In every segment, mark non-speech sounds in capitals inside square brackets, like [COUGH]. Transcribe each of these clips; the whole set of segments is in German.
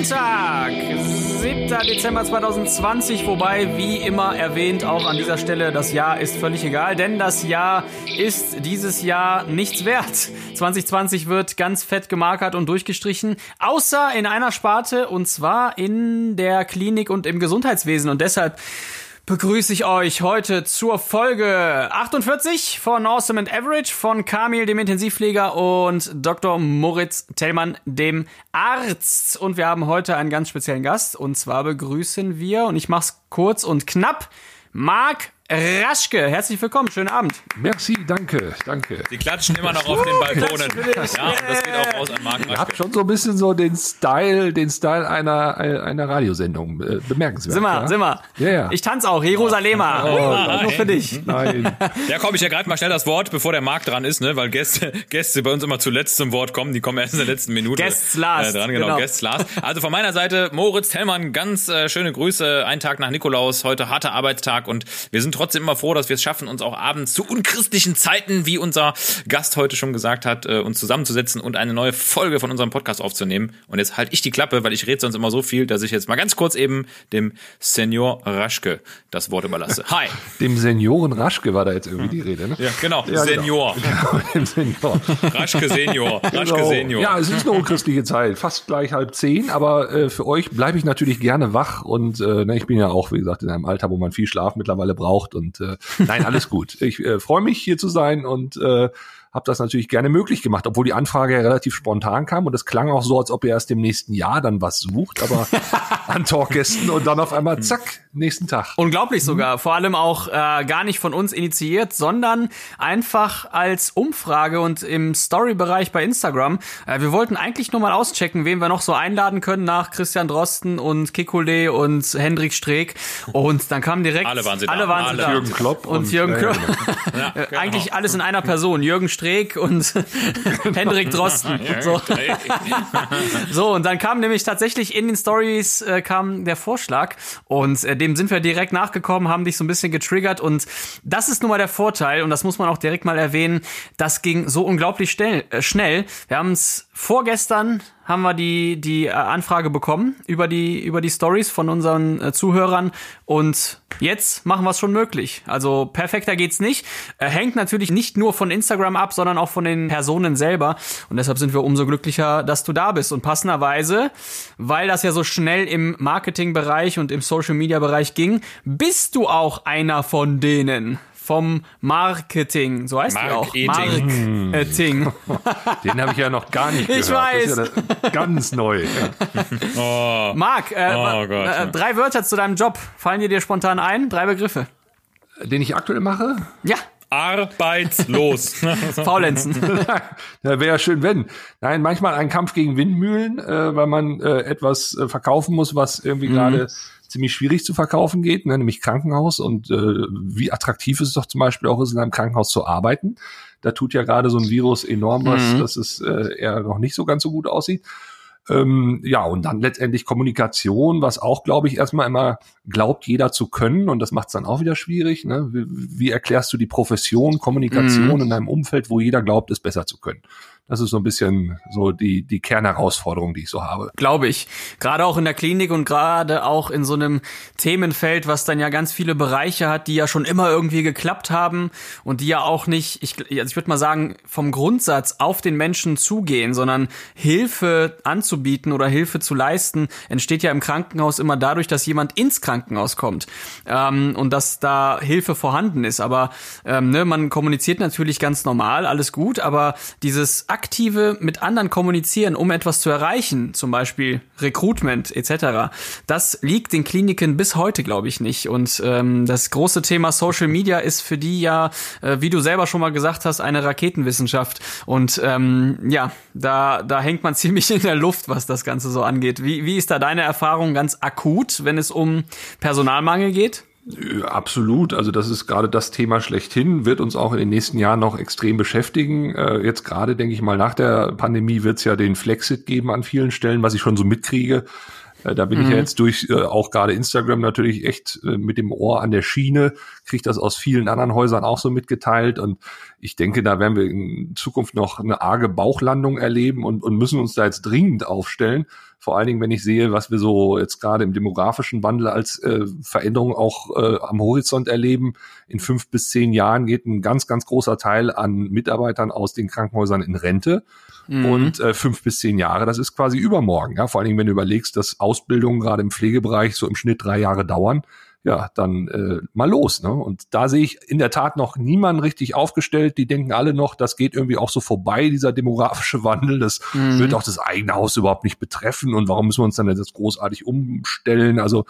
Montag, 7. Dezember 2020, wobei, wie immer erwähnt, auch an dieser Stelle, das Jahr ist völlig egal, denn das Jahr ist dieses Jahr nichts wert. 2020 wird ganz fett gemarkert und durchgestrichen, außer in einer Sparte, und zwar in der Klinik und im Gesundheitswesen. Und deshalb begrüße ich euch heute zur Folge 48 von Awesome and Average von Kamil, dem Intensivpfleger, und Dr. Moritz Tellmann, dem Arzt. Und wir haben heute einen ganz speziellen Gast. Und zwar begrüßen wir, und ich mach's kurz und knapp, Marc Raschke. Herzlich willkommen, schönen Abend. Merci, danke, danke. Die klatschen immer noch auf den Balkonen. Ja, und das geht auch raus an Marc Ihr habt Raschke. schon so ein bisschen so den Style, den Style einer, einer Radiosendung. Äh, bemerkenswert. Sind wir, ja? sind wir. Ja, ja. Ich tanze auch, Jerusalema. Oh, Nur für dich. [LAUGHS] Nein. Ja, komm, ich ergreife mal schnell das Wort, bevor der Marc dran ist, ne? Weil Gäste, Gäste bei uns immer zuletzt zum Wort kommen. Die kommen erst in der letzten Minute. Guests last, Äh, dran, genau, genau. Guests last. Also von meiner Seite, Moritz Tellmann, ganz äh, schöne Grüße. Ein Tag nach Nikolaus, heute harter Arbeitstag und wir sind trotzdem immer froh, dass wir es schaffen, uns auch abends zu unchristlichen Zeiten, wie unser Gast heute schon gesagt hat, äh, uns zusammenzusetzen und eine neue Folge von unserem Podcast aufzunehmen. Und jetzt halte ich die Klappe, weil ich rede sonst immer so viel, dass ich jetzt mal ganz kurz eben dem Senior Raschke das Wort überlasse. Hi. [LAUGHS] Dem Senioren Raschke war da jetzt irgendwie die Rede, ne? Ja, genau. Ja, genau. Senior. [LAUGHS] Dem Senior. Raschke Senior. Raschke Genau. Senior. Ja, es ist eine unchristliche Zeit, fast gleich halb zehn, aber äh, für euch bleibe ich natürlich gerne wach und äh, ne, ich bin ja auch, wie gesagt, in einem Alter, wo man viel Schlaf mittlerweile braucht und äh, nein, alles gut. Ich äh, freue mich hier zu sein und äh, habe das natürlich gerne möglich gemacht, obwohl die Anfrage ja relativ spontan kam und es klang auch so, als ob ihr erst im nächsten Jahr dann was sucht, aber [LAUGHS] an Talkgästen und dann auf einmal zack, nächsten Tag. Unglaublich sogar. Vor allem auch äh, gar nicht von uns initiiert, sondern einfach als Umfrage und im Story-Bereich bei Instagram. Äh, wir wollten eigentlich nur mal auschecken, wen wir noch so einladen können nach Christian Drosten und Kikule und Hendrik Streeck. Und dann kam direkt Alle waren sie da. Alle waren Alle. sie da. Jürgen Klopp und, und- Jürgen ja, ja, Klopp. [LAUGHS] Ja, Äh, genau. Eigentlich alles in einer Person. Jürgen Streeck und [LAUGHS] Hendrik Drosten. So. [LAUGHS] So, und dann kam nämlich tatsächlich in den Stories äh, kam der Vorschlag und äh, dem sind wir direkt nachgekommen, haben dich so ein bisschen getriggert und das ist nun mal der Vorteil und das muss man auch direkt mal erwähnen, das ging so unglaublich schnell. Äh, schnell. Wir haben es vorgestern haben wir die die äh, Anfrage bekommen über die über die Stories von unseren äh, Zuhörern und jetzt machen wir es schon möglich. Also perfekter geht's nicht. Äh, hängt natürlich nicht nur von Instagram ab, sondern auch von den Personen selber und deshalb sind wir umso glücklicher, dass du da bist und passenderweise, weil das ja so schnell im Marketingbereich und im Social Media Bereich ging, bist du auch einer von denen vom Marketing, so heißt die auch. Marketing. [LAUGHS] Den habe ich ja noch gar nicht Ich gehört. Das ist ja ganz neu. Ja. [LAUGHS] Marc, äh, Oh Gott, äh, drei Wörter zu deinem Job. Fallen dir dir spontan ein? Drei Begriffe. Den ich aktuell mache, Ja, Arbeitslos. [LAUGHS] Faulenzen. Ja, wäre ja schön, wenn. Nein, manchmal ein Kampf gegen Windmühlen, äh, weil man äh, etwas äh, verkaufen muss, was irgendwie gerade ziemlich schwierig zu verkaufen geht, ne, nämlich Krankenhaus. Und äh, wie attraktiv es doch zum Beispiel auch ist, in einem Krankenhaus zu arbeiten. Da tut ja gerade so ein Virus enorm was, dass es äh, eher noch nicht so ganz so gut aussieht. Ähm, ja, und dann letztendlich Kommunikation, was auch, glaube ich, erstmal immer glaubt, jeder zu können. Und das macht es dann auch wieder schwierig. Ne? Wie, wie erklärst du die Profession, Kommunikation in einem Umfeld, wo jeder glaubt, es besser zu können? Das ist so ein bisschen so die, die Kernherausforderung, die ich so habe. Glaube ich. Gerade auch in der Klinik und gerade auch in so einem Themenfeld, was dann ja ganz viele Bereiche hat, die ja schon immer irgendwie geklappt haben und die ja auch nicht, ich, also ich würde mal sagen, vom Grundsatz auf den Menschen zugehen, sondern Hilfe anzubieten oder Hilfe zu leisten, entsteht ja im Krankenhaus immer dadurch, dass jemand ins Krankenhaus kommt ähm, und dass da Hilfe vorhanden ist. Aber ähm, ne, man kommuniziert natürlich ganz normal, alles gut, aber dieses aktive mit anderen kommunizieren, um etwas zu erreichen, zum Beispiel Recruitment etc., das liegt den Kliniken bis heute, glaube ich, nicht. Und ähm, das große Thema Social Media ist für die ja, äh, wie du selber schon mal gesagt hast, eine Raketenwissenschaft. Und ähm, ja, da, da hängt man [LAUGHS] ziemlich in der Luft, was das Ganze so angeht. Wie, wie ist da deine Erfahrung ganz akut, wenn es um Personalmangel geht? Äh, Absolut, also das ist gerade das Thema schlechthin, wird uns auch in den nächsten Jahren noch extrem beschäftigen. Äh, jetzt gerade, denke ich mal, nach der Pandemie wird es ja den Flexit geben an vielen Stellen, was ich schon so mitkriege. Äh, da bin mhm. ich ja mhm. jetzt durch auch gerade Instagram natürlich echt mit dem Ohr an der Schiene, kriege das aus vielen anderen Häusern auch so mitgeteilt und ich denke, da werden wir in Zukunft noch eine arge Bauchlandung erleben und, und müssen uns da jetzt dringend aufstellen. Vor allen Dingen, wenn ich sehe, was wir so jetzt gerade im demografischen Wandel als äh, Veränderung auch äh, am Horizont erleben. In fünf bis zehn Jahren geht ein ganz, ganz großer Teil an Mitarbeitern aus den Krankenhäusern in Rente. Mhm. Und äh, fünf bis zehn Jahre, das ist quasi übermorgen. Ja? Vor allen Dingen, wenn du überlegst, dass Ausbildungen gerade im Pflegebereich so im Schnitt drei Jahre dauern ja, dann äh, mal los. Ne? Und da sehe ich in der Tat noch niemanden richtig aufgestellt. Die denken alle noch, das geht irgendwie auch so vorbei, dieser demografische [LAUGHS] Wandel. Das mhm. wird auch das eigene Haus überhaupt nicht betreffen. Und warum müssen wir uns dann jetzt großartig umstellen? Also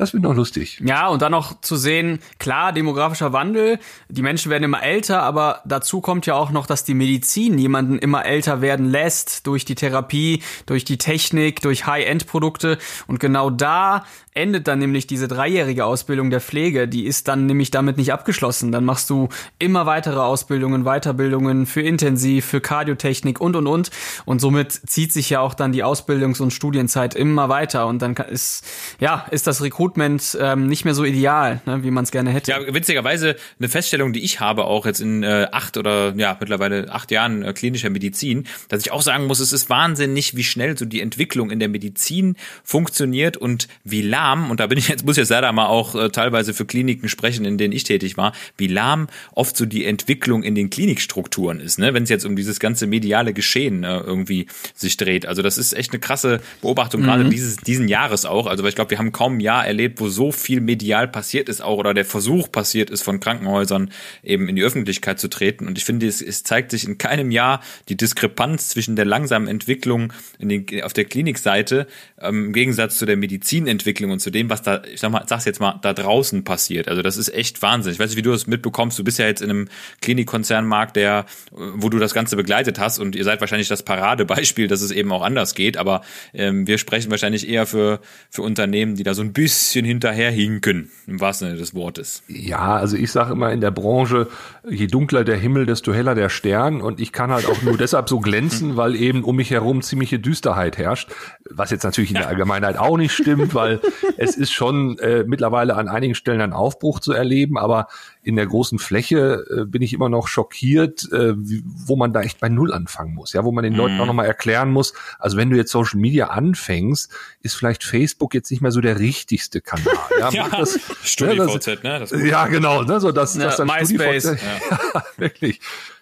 das wird noch lustig. Ja, und dann noch zu sehen, klar, demografischer Wandel, die Menschen werden immer älter, aber dazu kommt ja auch noch, dass die Medizin jemanden immer älter werden lässt durch die Therapie, durch die Technik, durch High-End-Produkte. Und genau da endet dann nämlich diese dreijährige Ausbildung der Pflege, die ist dann nämlich damit nicht abgeschlossen. Dann machst du immer weitere Ausbildungen, Weiterbildungen für Intensiv, für Kardiotechnik und und und. Und somit zieht sich ja auch dann die Ausbildungs- und Studienzeit immer weiter. Und dann ist, ja, ist das Recruitment ähm, nicht mehr so ideal, ne, wie man es gerne hätte. Ja, witzigerweise eine Feststellung, die ich habe, auch jetzt in äh, acht oder ja, mittlerweile acht Jahren äh, klinischer Medizin, dass ich auch sagen muss, es ist wahnsinnig, wie schnell so die Entwicklung in der Medizin funktioniert und wie lahm, und da bin ich jetzt, muss ich jetzt leider mal auch äh, teilweise für Kliniken sprechen, in denen ich tätig war, wie lahm oft so die Entwicklung in den Klinikstrukturen ist, ne, wenn es jetzt um dieses ganze mediale Geschehen äh, irgendwie sich dreht. Also das ist echt eine krasse Beobachtung, mhm. gerade dieses, diesen Jahres auch. Also weil ich glaube, wir haben kaum ein Jahr erlebt, wo so viel medial passiert ist auch oder der Versuch passiert ist, von Krankenhäusern eben in die Öffentlichkeit zu treten. Und ich finde, es, es zeigt sich in keinem Jahr die Diskrepanz zwischen der langsamen Entwicklung den, auf der Klinikseite ähm, im Gegensatz zu der Medizinentwicklung Entwicklung und zu dem, was da, ich sag mal, sag's jetzt mal, da draußen passiert. Also das ist echt Wahnsinn. Ich weiß nicht, wie du das mitbekommst. Du bist ja jetzt in einem Klinikkonzernmarkt, der, wo du das Ganze begleitet hast und ihr seid wahrscheinlich das Paradebeispiel, dass es eben auch anders geht. Aber ähm, wir sprechen wahrscheinlich eher für, für Unternehmen, die da so ein bisschen hinterherhinken, im wahrsten Sinne des Wortes. Ja, also ich sage immer in der Branche, je dunkler der Himmel, desto heller der Stern. Und ich kann halt auch nur [LAUGHS] deshalb so glänzen, weil eben um mich herum ziemliche Düsterheit herrscht. Was jetzt natürlich in der Allgemeinheit auch nicht stimmt, weil es ist schon äh, mittlerweile an einigen Stellen ein Aufbruch zu erleben, aber in der großen Fläche äh, bin ich immer noch schockiert, äh, wie, wo man da echt bei Null anfangen muss, ja, wo man den Leuten mhm. auch nochmal erklären muss, also wenn du jetzt Social Media anfängst, ist vielleicht Facebook jetzt nicht mehr so der richtigste Kanal. Ja, [LAUGHS] ja das, StudiVZ, ne? Das ja, genau, ne, so dass, ja, dass dann MySpace. [LAUGHS] StudiVZ, ja, wirklich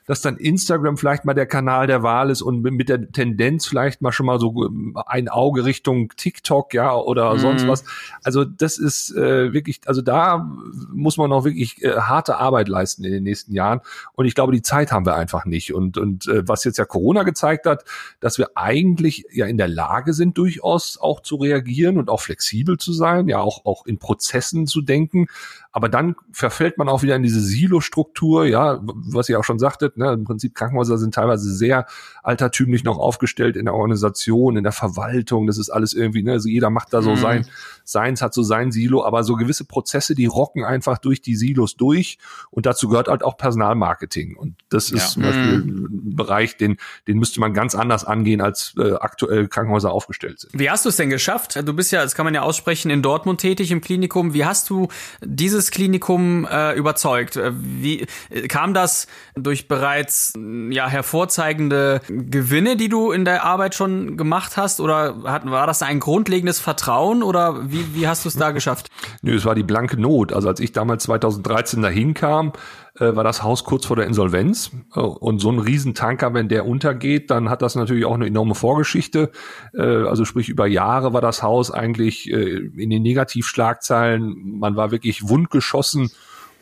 dass dann Instagram vielleicht mal der Kanal der Wahl ist und mit der Tendenz vielleicht mal schon mal so ähm, ein Auge Richtung TikTok, ja, oder mhm. sonst was. Also das ist äh, wirklich, also da muss man noch wirklich äh, harte Arbeit leisten in den nächsten Jahren. Und ich glaube, die Zeit haben wir einfach nicht. Und, und äh, was jetzt ja Corona gezeigt hat, dass wir eigentlich ja in der Lage sind, durchaus auch zu reagieren und auch flexibel zu sein, ja, auch, auch in Prozessen zu denken. Aber dann verfällt man auch wieder in diese Silo-Struktur, ja, was ihr auch schon sagtet, ne, im Prinzip Krankenhäuser sind teilweise sehr altertümlich noch aufgestellt in der Organisation, in der Verwaltung, das ist alles irgendwie, ne, also jeder macht da so mhm. sein, seins hat so sein Silo, aber so gewisse Prozesse, die rocken einfach durch die Silos durch und dazu gehört halt auch Personalmarketing und das ist ja. zum Beispiel mhm. ein Bereich, den, den müsste man ganz anders angehen, als äh, aktuell Krankenhäuser aufgestellt sind. Wie hast du es denn geschafft? Du bist ja, das kann man ja aussprechen, in Dortmund tätig im Klinikum. Wie hast du dieses Klinikum äh, überzeugt? Äh, wie äh, kam das durch bereits ja hervorzeigende Gewinne, die du in der Arbeit schon gemacht hast, oder hat, war das ein grundlegendes Vertrauen oder wie, wie hast du es da geschafft? [LAUGHS] Nö, es war die blanke Not. Also als ich damals 2013 dahin kam, äh, war das Haus kurz vor der Insolvenz. Äh, und so ein Riesentanker, wenn der untergeht, dann hat das natürlich auch eine enorme Vorgeschichte. Äh, also sprich, über Jahre war das Haus eigentlich äh, in den Negativschlagzeilen. Man war wirklich wundgeschossen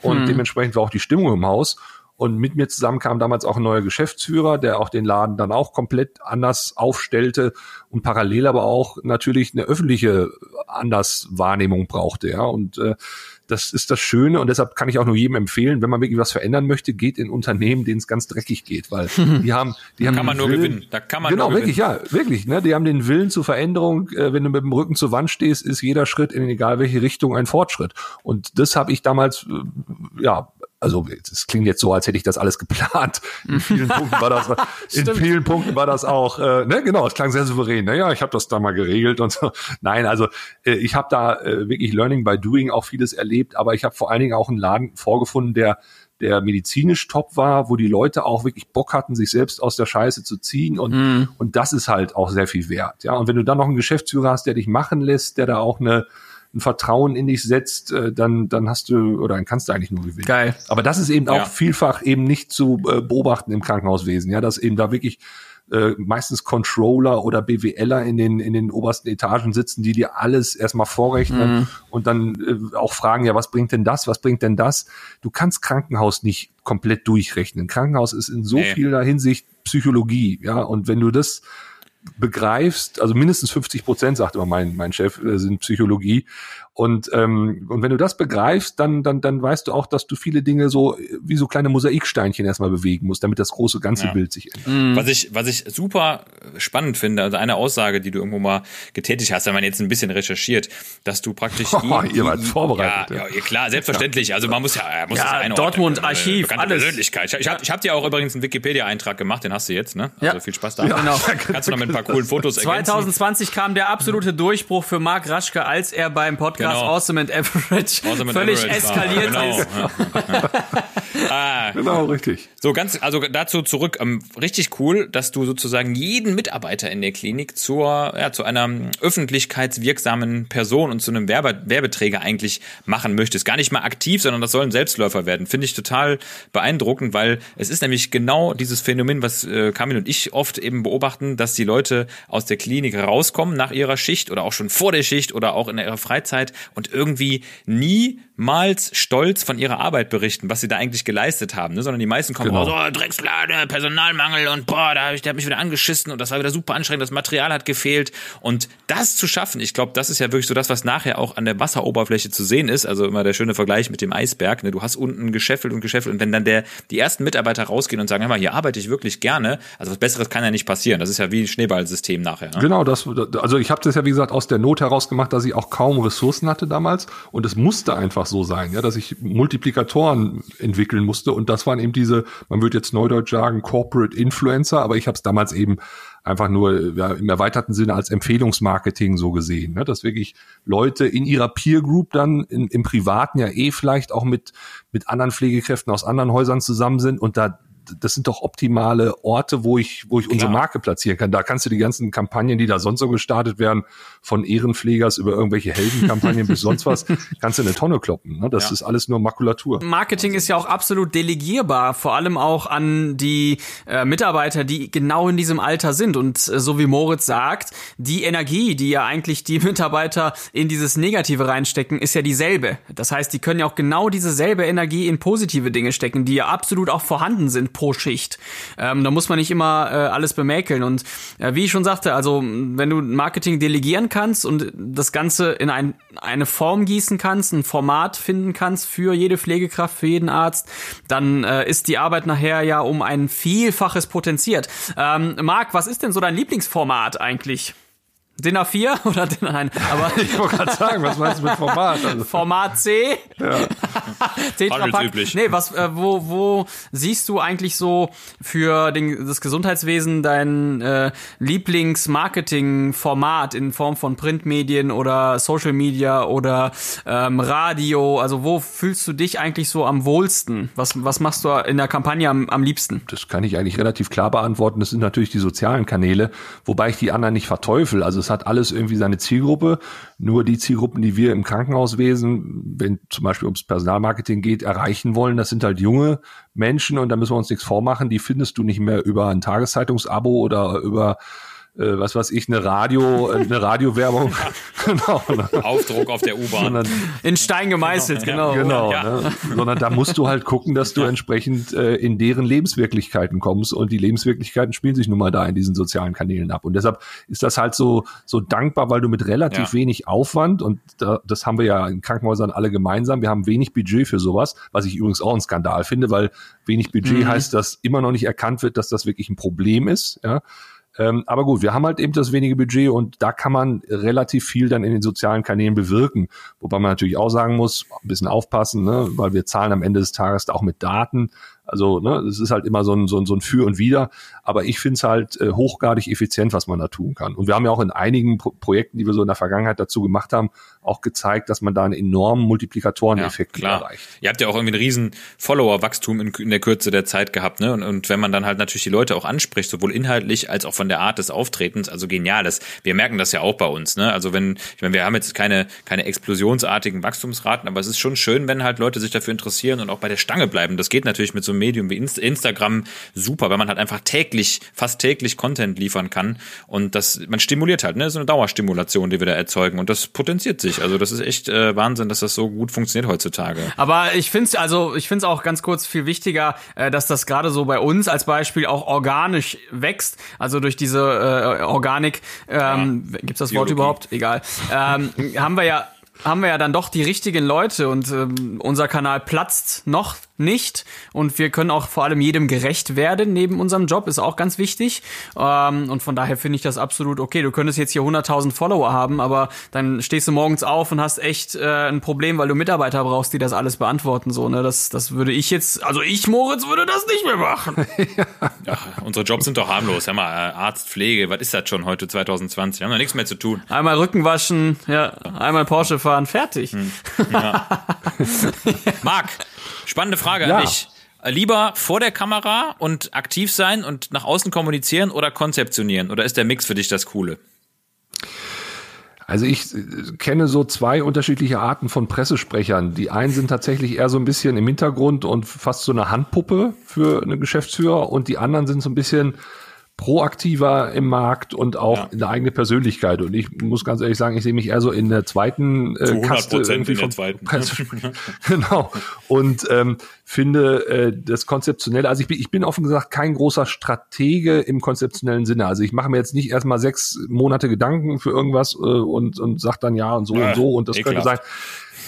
und hm. dementsprechend war auch die Stimmung im Haus. Und mit mir zusammen kam damals auch ein neuer Geschäftsführer, der auch den Laden dann auch komplett anders aufstellte und parallel aber auch natürlich eine öffentliche Anderswahrnehmung brauchte. Ja, und äh, das ist das Schöne und deshalb kann ich auch nur jedem empfehlen, wenn man wirklich was verändern möchte, geht in Unternehmen, denen es ganz dreckig geht, weil [LAUGHS] die haben, die haben kann man nur Willen- gewinnen. Da kann man genau, nur wirklich, gewinnen. ja, wirklich. Ne? Die haben den Willen zur Veränderung. Äh, wenn du mit dem Rücken zur Wand stehst, ist jeder Schritt in egal welche Richtung ein Fortschritt. Und das habe ich damals, äh, ja, also es klingt jetzt so, als hätte ich das alles geplant. In vielen Punkten war das, [LAUGHS] in vielen Punkten war das auch, äh, ne, genau, es klang sehr souverän. Naja, ich habe das da mal geregelt und so. Nein, also äh, ich habe da äh, wirklich Learning by Doing auch vieles erlebt, aber ich habe vor allen Dingen auch einen Laden vorgefunden, der der medizinisch top war, wo die Leute auch wirklich Bock hatten, sich selbst aus der Scheiße zu ziehen und, und das ist halt auch sehr viel wert. Ja, und wenn du dann noch einen Geschäftsführer hast, der dich machen lässt, der da auch eine, ein Vertrauen in dich setzt, äh, dann, dann hast du, oder dann kannst du eigentlich nur gewinnen. Geil. Aber das ist eben auch Ja. vielfach eben nicht zu äh, beobachten im Krankenhauswesen, ja, dass eben da wirklich äh, meistens Controller oder BWLer in den in den obersten Etagen sitzen, die dir alles erstmal vorrechnen und dann äh, auch fragen, ja, was bringt denn das, was bringt denn das? Du kannst Krankenhaus nicht komplett durchrechnen. Krankenhaus ist in so Nee. vieler Hinsicht Psychologie, ja, und wenn du das begreifst, also mindestens 50 Prozent, sagt immer mein, mein Chef, äh, sind Psychologie. Und, ähm, und wenn du das begreifst, dann, dann, dann weißt du auch, dass du viele Dinge so äh, wie so kleine Mosaiksteinchen erstmal bewegen musst, damit das große ganze Ja. Bild sich ändert. Was ich, was ich super spannend finde, also eine Aussage, die du irgendwo mal getätigt hast, wenn man jetzt ein bisschen recherchiert, dass du praktisch [LAUGHS] Oh, ihr wart vorbereitet, Ja, ja. ja, klar, selbstverständlich. Also man muss ja, er muss Ja, das. Dortmund, Eine Archiv, bekannte alles. Persönlichkeit. Ich, ich habe ich hab dir auch übrigens einen Wikipedia-Eintrag gemacht, den hast du jetzt, ne? Also Ja. viel Spaß da. Genau. Kannst du noch mit ein paar coolen Fotos ergänzen. 2020 kam der absolute Durchbruch für Marc Raschke, als er beim Podcast Genau. Awesome and Average Awesome and völlig Average war. eskaliert genau. ist. [LAUGHS] ah, Genau, richtig. So ganz, also dazu zurück. Ähm, richtig cool, dass du sozusagen jeden Mitarbeiter in der Klinik zur, ja, zu einer öffentlichkeitswirksamen Person und zu einem Werbe, Werbeträger eigentlich machen möchtest. Gar nicht mal aktiv, sondern das soll ein Selbstläufer werden. Finde ich total beeindruckend, weil es ist nämlich genau dieses Phänomen, was äh, Kamil und ich oft eben beobachten, dass die Leute aus der Klinik rauskommen nach ihrer Schicht oder auch schon vor der Schicht oder auch in ihrer Freizeit und irgendwie niemals stolz von ihrer Arbeit berichten, was sie da eigentlich geleistet haben, ne? sondern die meisten kommen Genau. raus, oh, Dreckslade, Personalmangel und boah, da hab ich, der hat mich wieder angeschissen und das war wieder super anstrengend, das Material hat gefehlt und das zu schaffen, ich glaube, das ist ja wirklich so das, was nachher auch an der Wasseroberfläche zu sehen ist, also immer der schöne Vergleich mit dem Eisberg, ne? du hast unten gescheffelt und gescheffelt und wenn dann der, die ersten Mitarbeiter rausgehen und sagen, hör mal, hier arbeite ich wirklich gerne, also was Besseres kann ja nicht passieren, das ist ja wie ein Schneeballsystem nachher. Ne? Genau, das, also ich habe das ja wie gesagt aus der Not heraus gemacht, dass ich auch kaum Ressourcen hatte damals und es musste einfach so sein, ja, dass ich Multiplikatoren entwickeln musste und das waren eben diese, man würde jetzt neudeutsch sagen, Corporate Influencer, aber ich habe es damals eben einfach nur ja, im erweiterten Sinne als Empfehlungsmarketing so gesehen, ne? dass wirklich Leute in ihrer Peer Group dann in, im Privaten ja eh vielleicht auch mit mit anderen Pflegekräften aus anderen Häusern zusammen sind und da das sind doch optimale Orte, wo ich, wo ich unsere Klar. Marke platzieren kann. Da kannst du die ganzen Kampagnen, die da sonst so gestartet werden, von Ehrenpflegers über irgendwelche Heldenkampagnen bis sonst was, [LAUGHS] kannst du in eine Tonne kloppen. Ne? Das Ja. ist alles nur Makulatur. Marketing ist ja auch absolut delegierbar, vor allem auch an die äh, Mitarbeiter, die genau in diesem Alter sind. Und äh, so wie Moritz sagt, die Energie, die ja eigentlich die [LAUGHS] Mitarbeiter in dieses Negative reinstecken, ist ja dieselbe. Das heißt, die können ja auch genau dieselbe Energie in positive Dinge stecken, die ja absolut auch vorhanden sind pro Schicht. Ähm, da muss man nicht immer äh, alles bemäkeln. Und äh, wie ich schon sagte, also wenn du Marketing delegieren kannst und das Ganze in ein, eine Form gießen kannst, ein Format finden kannst für jede Pflegekraft, für jeden Arzt, dann äh, ist die Arbeit nachher ja um ein Vielfaches potenziert. Ähm, Marc, was ist denn so dein Lieblingsformat eigentlich? DIN A4 [LAUGHS] oder DIN nein, aber Ich wollte gerade sagen, was meinst du mit Format? Also, Format C? Tetrapack. [LAUGHS] Handelsüblich. Nee, was, äh, wo, wo siehst du eigentlich so für den, das Gesundheitswesen dein äh, Lieblings-Marketing-Format in Form von Printmedien oder Social Media oder ähm, Radio? Also wo fühlst du dich eigentlich so am wohlsten? Was, was machst du in der Kampagne am, am liebsten? das kann ich eigentlich relativ klar beantworten. Das sind natürlich die sozialen Kanäle, wobei ich die anderen nicht verteufel. Also es hat alles irgendwie seine Zielgruppe. Nur die Zielgruppen, die wir im Krankenhauswesen, wenn zum Beispiel ums Personalmarketing geht, erreichen wollen, das sind halt junge Menschen und da müssen wir uns nichts vormachen. Die findest du nicht mehr über ein Tageszeitungsabo oder über äh, was weiß ich, eine Radio, äh, eine Radiowerbung. [LAUGHS] genau. Ne? Aufdruck auf der U-Bahn. In Stein gemeißelt, genau. genau. Ja. Ne? Sondern da musst du halt gucken, dass du entsprechend äh, in deren Lebenswirklichkeiten kommst und die Lebenswirklichkeiten spielen sich nun mal da in diesen sozialen Kanälen ab. Und deshalb ist das halt so, so dankbar, weil du mit relativ Ja. wenig Aufwand und da, das haben wir ja in Krankenhäusern alle gemeinsam. Wir haben wenig Budget für sowas, was ich übrigens auch ein Skandal finde, weil wenig Budget heißt, dass immer noch nicht erkannt wird, dass das wirklich ein Problem ist. Ja. Ähm, aber gut, wir haben halt eben das wenige Budget und da kann man relativ viel dann in den sozialen Kanälen bewirken. Wobei man natürlich auch sagen muss, ein bisschen aufpassen, ne, weil wir zahlen am Ende des Tages auch mit Daten. Also, ne, es ist halt immer so ein, so ein, so ein Für und Wider. Aber ich finde es halt äh, hochgradig effizient, was man da tun kann. Und wir haben ja auch in einigen Pro Projekten, die wir so in der Vergangenheit dazu gemacht haben, auch gezeigt, dass man da einen enormen Multiplikatoreneffekt klar. erreicht. Ihr habt ja auch irgendwie einen riesen Follower-Wachstum in, in der Kürze der Zeit gehabt, ne? Und, und wenn man dann halt natürlich die Leute auch anspricht, sowohl inhaltlich als auch von der Art des Auftretens, also genial. Das, wir merken das ja auch bei uns, ne? Also wenn, ich meine, wir haben jetzt keine, keine explosionsartigen Wachstumsraten, aber es ist schon schön, wenn halt Leute sich dafür interessieren und auch bei der Stange bleiben. Das geht natürlich mit so einem Medium wie Inst Instagram super, wenn man halt einfach täglich, fast täglich Content liefern kann. Und das, man stimuliert halt, ne? So eine Dauerstimulation, die wir da erzeugen. Und das potenziert sich. Also das ist echt äh, Wahnsinn, dass das so gut funktioniert heutzutage. Aber ich finde es also, ich finde es auch ganz kurz viel wichtiger, äh, dass das gerade so bei uns als Beispiel auch organisch wächst. Also durch diese äh, Organik, ähm, gibt's das Wort Biologie. überhaupt? Egal. Ähm, haben wir ja haben wir ja dann doch die richtigen Leute und ähm, unser Kanal platzt noch nicht und wir können auch vor allem jedem gerecht werden neben unserem Job, ist auch ganz wichtig ähm, und von daher finde ich das absolut okay. Du könntest jetzt hier 100.000 Follower haben, aber dann stehst du morgens auf und hast echt äh, ein Problem, weil du Mitarbeiter brauchst, die das alles beantworten. So, ne? Das, das würde ich jetzt, also ich, Moritz, würde das nicht mehr machen. [LAUGHS] Ja, unsere Jobs sind doch harmlos. Hör mal, äh, Arzt, Pflege, was ist das schon heute 2020? Haben wir nichts mehr zu tun. Einmal Rücken waschen, ja, einmal Porsche fahren, fertig. [LAUGHS] Marc, spannende Frage Ja. an dich. Äh, Lieber vor der Kamera und aktiv sein und nach außen kommunizieren oder konzeptionieren? Oder ist der Mix für dich das Coole? Also ich äh, kenne so zwei unterschiedliche Arten von Pressesprechern. Die einen sind tatsächlich eher so ein bisschen im Hintergrund und fast so eine Handpuppe für eine Geschäftsführer und die anderen sind so ein bisschen proaktiver im Markt und auch Ja. eine eigene Persönlichkeit. Und ich muss ganz ehrlich sagen, ich sehe mich eher so in der zweiten äh, Zu 100% Kaste irgendwie in der zweiten. Pressesprecher. [LAUGHS] genau. Und ähm, finde äh, das konzeptionell, also ich bin, ich bin offen gesagt kein großer Stratege im konzeptionellen Sinne. Also ich mache mir jetzt nicht erstmal sechs Monate Gedanken für irgendwas äh, und, und sag dann ja und so Äh, und so und das könnte ekelhaft. sein.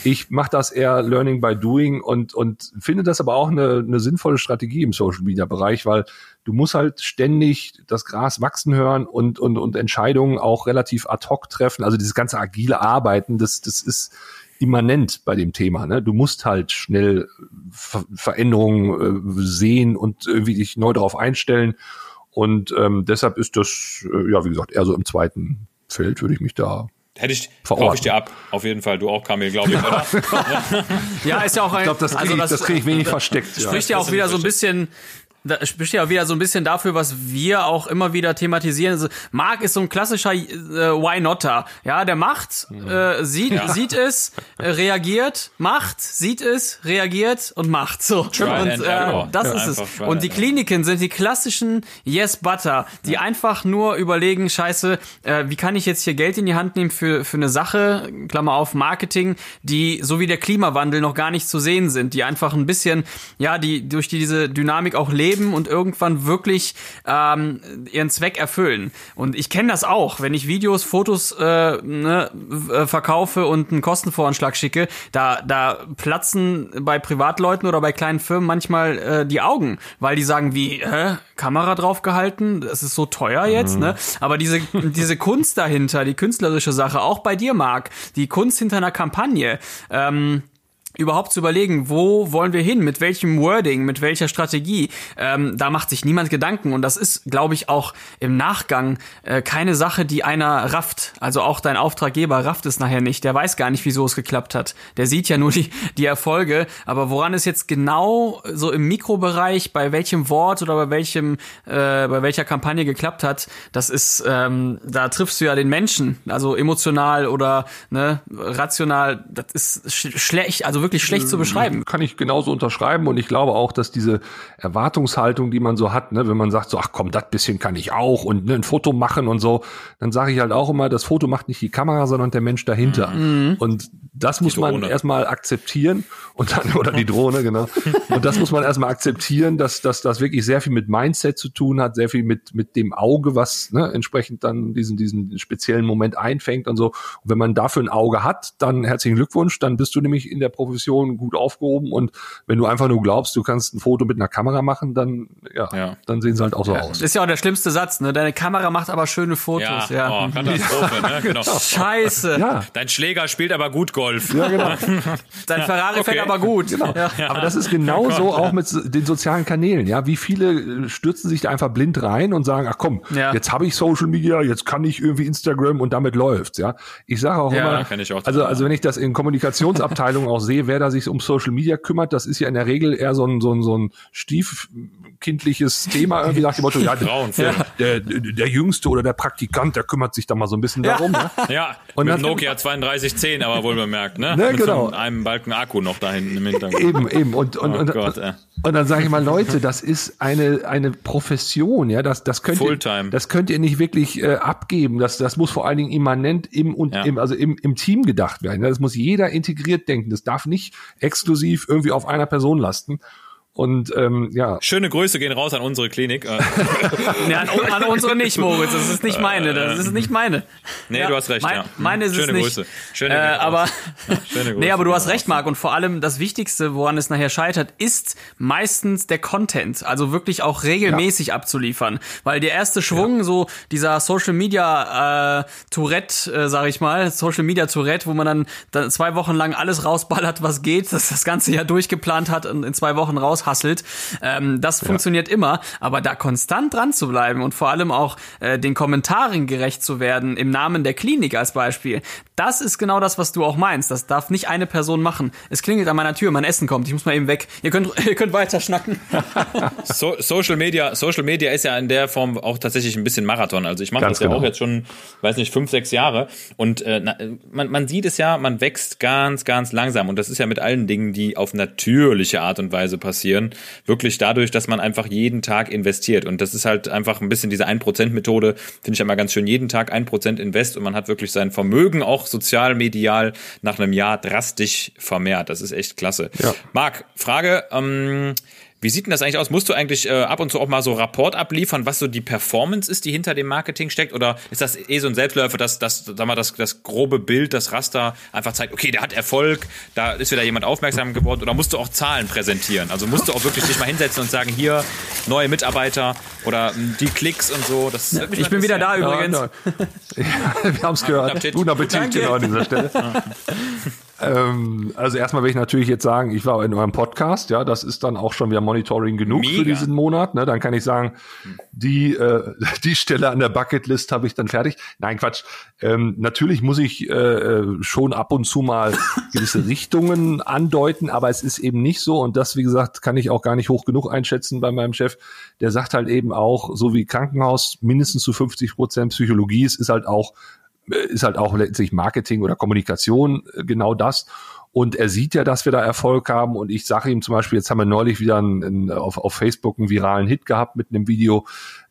Ich mache das eher Learning by Doing und, und finde das aber auch eine, eine sinnvolle Strategie im Social Media Bereich, weil du musst halt ständig das Gras wachsen hören und, und, und Entscheidungen auch relativ ad hoc treffen. Also dieses ganze agile Arbeiten, das, das ist immanent bei dem Thema. Ne? Du musst halt schnell Ver Veränderungen äh, sehen und irgendwie dich neu darauf einstellen. Und ähm, deshalb ist das, äh, ja, wie gesagt, eher so im zweiten Feld würde ich mich da Hätte ich, kaufe ich dir ab. Auf jeden Fall. Du auch, Kamil, glaube ich, oder? [LAUGHS] Ja, ist ja auch ein, Ich glaube, das kriege also das krieg ich wenig versteckt. Ja. spricht ja auch wieder so ein bisschen da spricht ja auch wieder so ein bisschen dafür, was wir auch immer wieder thematisieren. Also, Marc ist so ein klassischer äh, Why Notter. Ja, der macht, äh, sieht, sieht es, äh, reagiert, macht, sieht es, reagiert und macht. So. Trial und and äh, das Ja. ist es. Und die Kliniken sind die klassischen Yes Butter, die einfach nur überlegen, scheiße, äh, wie kann ich jetzt hier Geld in die Hand nehmen für, für eine Sache, Klammer auf Marketing, die so wie der Klimawandel noch gar nicht zu sehen sind, die einfach ein bisschen, ja, die durch die, diese Dynamik auch leben und irgendwann wirklich ähm, ihren Zweck erfüllen. Und ich kenne das auch, wenn ich Videos, Fotos äh, ne, äh, verkaufe und einen Kostenvoranschlag schicke, da, da platzen bei Privatleuten oder bei kleinen Firmen manchmal äh, die Augen, weil die sagen, wie, hä, Kamera draufgehalten, das ist so teuer jetzt, ne? Aber diese, diese Kunst dahinter, die künstlerische Sache, auch bei dir, Marc, die Kunst hinter einer Kampagne, ähm, überhaupt zu überlegen, wo wollen wir hin, mit welchem Wording, mit welcher Strategie, ähm, da macht sich niemand Gedanken und das ist, glaube ich, auch im Nachgang äh, keine Sache, die einer rafft. Also auch dein Auftraggeber rafft es nachher nicht, der weiß gar nicht, wieso es geklappt hat. Der sieht ja nur die, die Erfolge, aber woran es jetzt genau so im Mikrobereich, bei welchem Wort oder bei welchem, äh, bei welcher Kampagne geklappt hat, das ist, ähm, da triffst du ja den Menschen, also emotional oder ne, rational, das ist sch schlecht, also wirklich wirklich schlecht zu beschreiben. Kann ich genauso unterschreiben und ich glaube auch, dass diese Erwartungshaltung, die man so hat, ne, wenn man sagt so, ach komm, das bisschen kann ich auch und ne, ein Foto machen und so, dann sage ich halt auch immer, das Foto macht nicht die Kamera, sondern der Mensch dahinter. Mhm. Und das muss man Drohne. erstmal akzeptieren und dann, oder die Drohne, genau. [LAUGHS] Und das muss man erstmal akzeptieren, dass, dass das wirklich sehr viel mit Mindset zu tun hat, sehr viel mit, mit dem Auge, was ne, entsprechend dann diesen, diesen speziellen Moment einfängt und so. Und wenn man dafür ein Auge hat, dann herzlichen Glückwunsch, dann bist du nämlich in der Profession gut aufgehoben und wenn du einfach nur glaubst, du kannst ein Foto mit einer Kamera machen, dann, ja, Ja. dann sehen sie halt auch so Das aus. ist ja auch der schlimmste Satz, ne? Deine Kamera macht aber schöne Ja, Fotos. Ja. Oh, [LAUGHS] Katastrophe, ne? Genau. Scheiße. Ja, Dein Schläger spielt aber gut Golf. ja, genau. [LAUGHS] Dein Ferrari okay. fährt aber gut. Genau. Ja. Aber das ist genauso auch mit den sozialen Kanälen. Ja, wie viele äh, stürzen sich da einfach blind rein und sagen, ach komm, Ja. jetzt habe ich Social Media, jetzt kann ich irgendwie Instagram und damit läuft's. Ja, ich sage auch Ja, immer, kann ich auch also also wenn ich das in Kommunikationsabteilungen auch sehe, wer da sich um Social Media kümmert, das ist ja in der Regel eher so ein so ein, so ein stiefkindliches Thema irgendwie nach dem Motto, ja, Grauenvoll. der, der, der Jüngste oder der Praktikant, der kümmert sich da mal so ein bisschen darum. Ne? [LAUGHS] Ja, Und mit Nokia 3210, aber wohl bemerkt, ne? Ne, mit genau. so einem Balken Akku noch da hinten im Hintergrund. Eben, eben. Und, und, Oh und, Gott, ey. und dann sage ich mal, Leute, das ist eine, eine Profession, ja, das, das könnt Fulltime. ihr, das könnt ihr nicht wirklich äh, abgeben. Das, das muss vor allen Dingen immanent im und Ja. im, also im, im Team gedacht werden. Das muss jeder integriert denken. Das darf nicht exklusiv irgendwie auf einer Person lasten. Und ähm, ja, Schöne Grüße gehen raus an unsere Klinik. Äh, [LAUGHS] Ja, an, an unsere nicht, Moritz. Das ist nicht meine. Das ist nicht meine. Nee, Ja, du hast recht, mein, ja. Meine ist Schöne es nicht. Grüße. Schöne äh, gehen raus. aber, schöne [LAUGHS] Grüße nee, aber du hast raus. recht, Marc. Und vor allem das Wichtigste, woran es nachher scheitert, ist meistens der Content. Also wirklich auch regelmäßig abzuliefern. Weil der erste Schwung, so dieser Social Media äh, Tourette, äh, sag ich mal, Social Media Tourette, wo man dann, dann zwei Wochen lang alles rausballert, was geht, [LAUGHS] das das ganze Jahr durchgeplant hat und in zwei Wochen raushasselt. Ähm, das funktioniert immer, aber da konstant dran zu bleiben und vor allem auch äh, den Kommentaren gerecht zu werden, im Namen der Klinik als Beispiel, das ist genau das, was du auch meinst. Das darf nicht eine Person machen. Es klingelt an meiner Tür, mein Essen kommt, ich muss mal eben weg. Ihr könnt, [LAUGHS] ihr könnt weiter schnacken. [LAUGHS] So, Social Media, Social Media ist ja in der Form auch tatsächlich ein bisschen Marathon. Also ich mache das ja genau. auch jetzt schon, weiß nicht, fünf, sechs Jahre. Und äh, na, man, man sieht es ja, man wächst ganz, ganz langsam. Und das ist ja mit allen Dingen, die auf natürliche Art und Weise passieren, wirklich dadurch, dass man einfach jeden Tag investiert. Und das ist halt einfach ein bisschen diese 1%-Methode, finde ich mal ganz schön. Jeden Tag 1% invest und man hat wirklich sein Vermögen auch sozial, medial nach einem Jahr drastisch vermehrt. Das ist echt klasse. Ja. Marc, Frage, ähm, wie sieht denn das eigentlich aus? Musst du eigentlich äh, ab und zu auch mal so Rapport abliefern, was so die Performance ist, die hinter dem Marketing steckt? Oder ist das eh so ein Selbstläufer, dass das, sag mal, das, das grobe Bild, das Raster einfach zeigt, okay, der hat Erfolg, da ist wieder jemand aufmerksam geworden? Oder musst du auch Zahlen präsentieren? Also musst du auch wirklich dich mal hinsetzen und sagen, hier, neue Mitarbeiter oder m, die Klicks und so. Das mich Ich bin wieder da übrigens. Ja, [LAUGHS] ja, wir haben es gehört. Appetit. Guten Appetit genau an dieser Stelle. [LAUGHS] ähm, also erstmal will ich natürlich jetzt sagen, ich war in eurem Podcast, ja, das ist dann auch schon wieder Monitoring genug Mega. für diesen Monat. Ne? Dann kann ich sagen, die, äh, [LAUGHS] die Stelle an der Bucketlist habe ich dann fertig. Nein, Quatsch. Ähm, natürlich muss ich äh, äh, schon ab und zu mal [LAUGHS] gewisse Richtungen andeuten, aber es ist eben nicht so. Und das, wie gesagt, kann ich auch gar nicht hoch genug einschätzen bei meinem Chef. Der sagt halt eben auch, so wie Krankenhaus mindestens zu 50 Prozent Psychologie ist, ist halt auch ist halt auch letztlich Marketing oder Kommunikation äh, genau das. Und er sieht ja, dass wir da Erfolg haben. Und ich sage ihm zum Beispiel, jetzt haben wir neulich wieder einen, einen, auf, auf Facebook einen viralen Hit gehabt mit einem Video.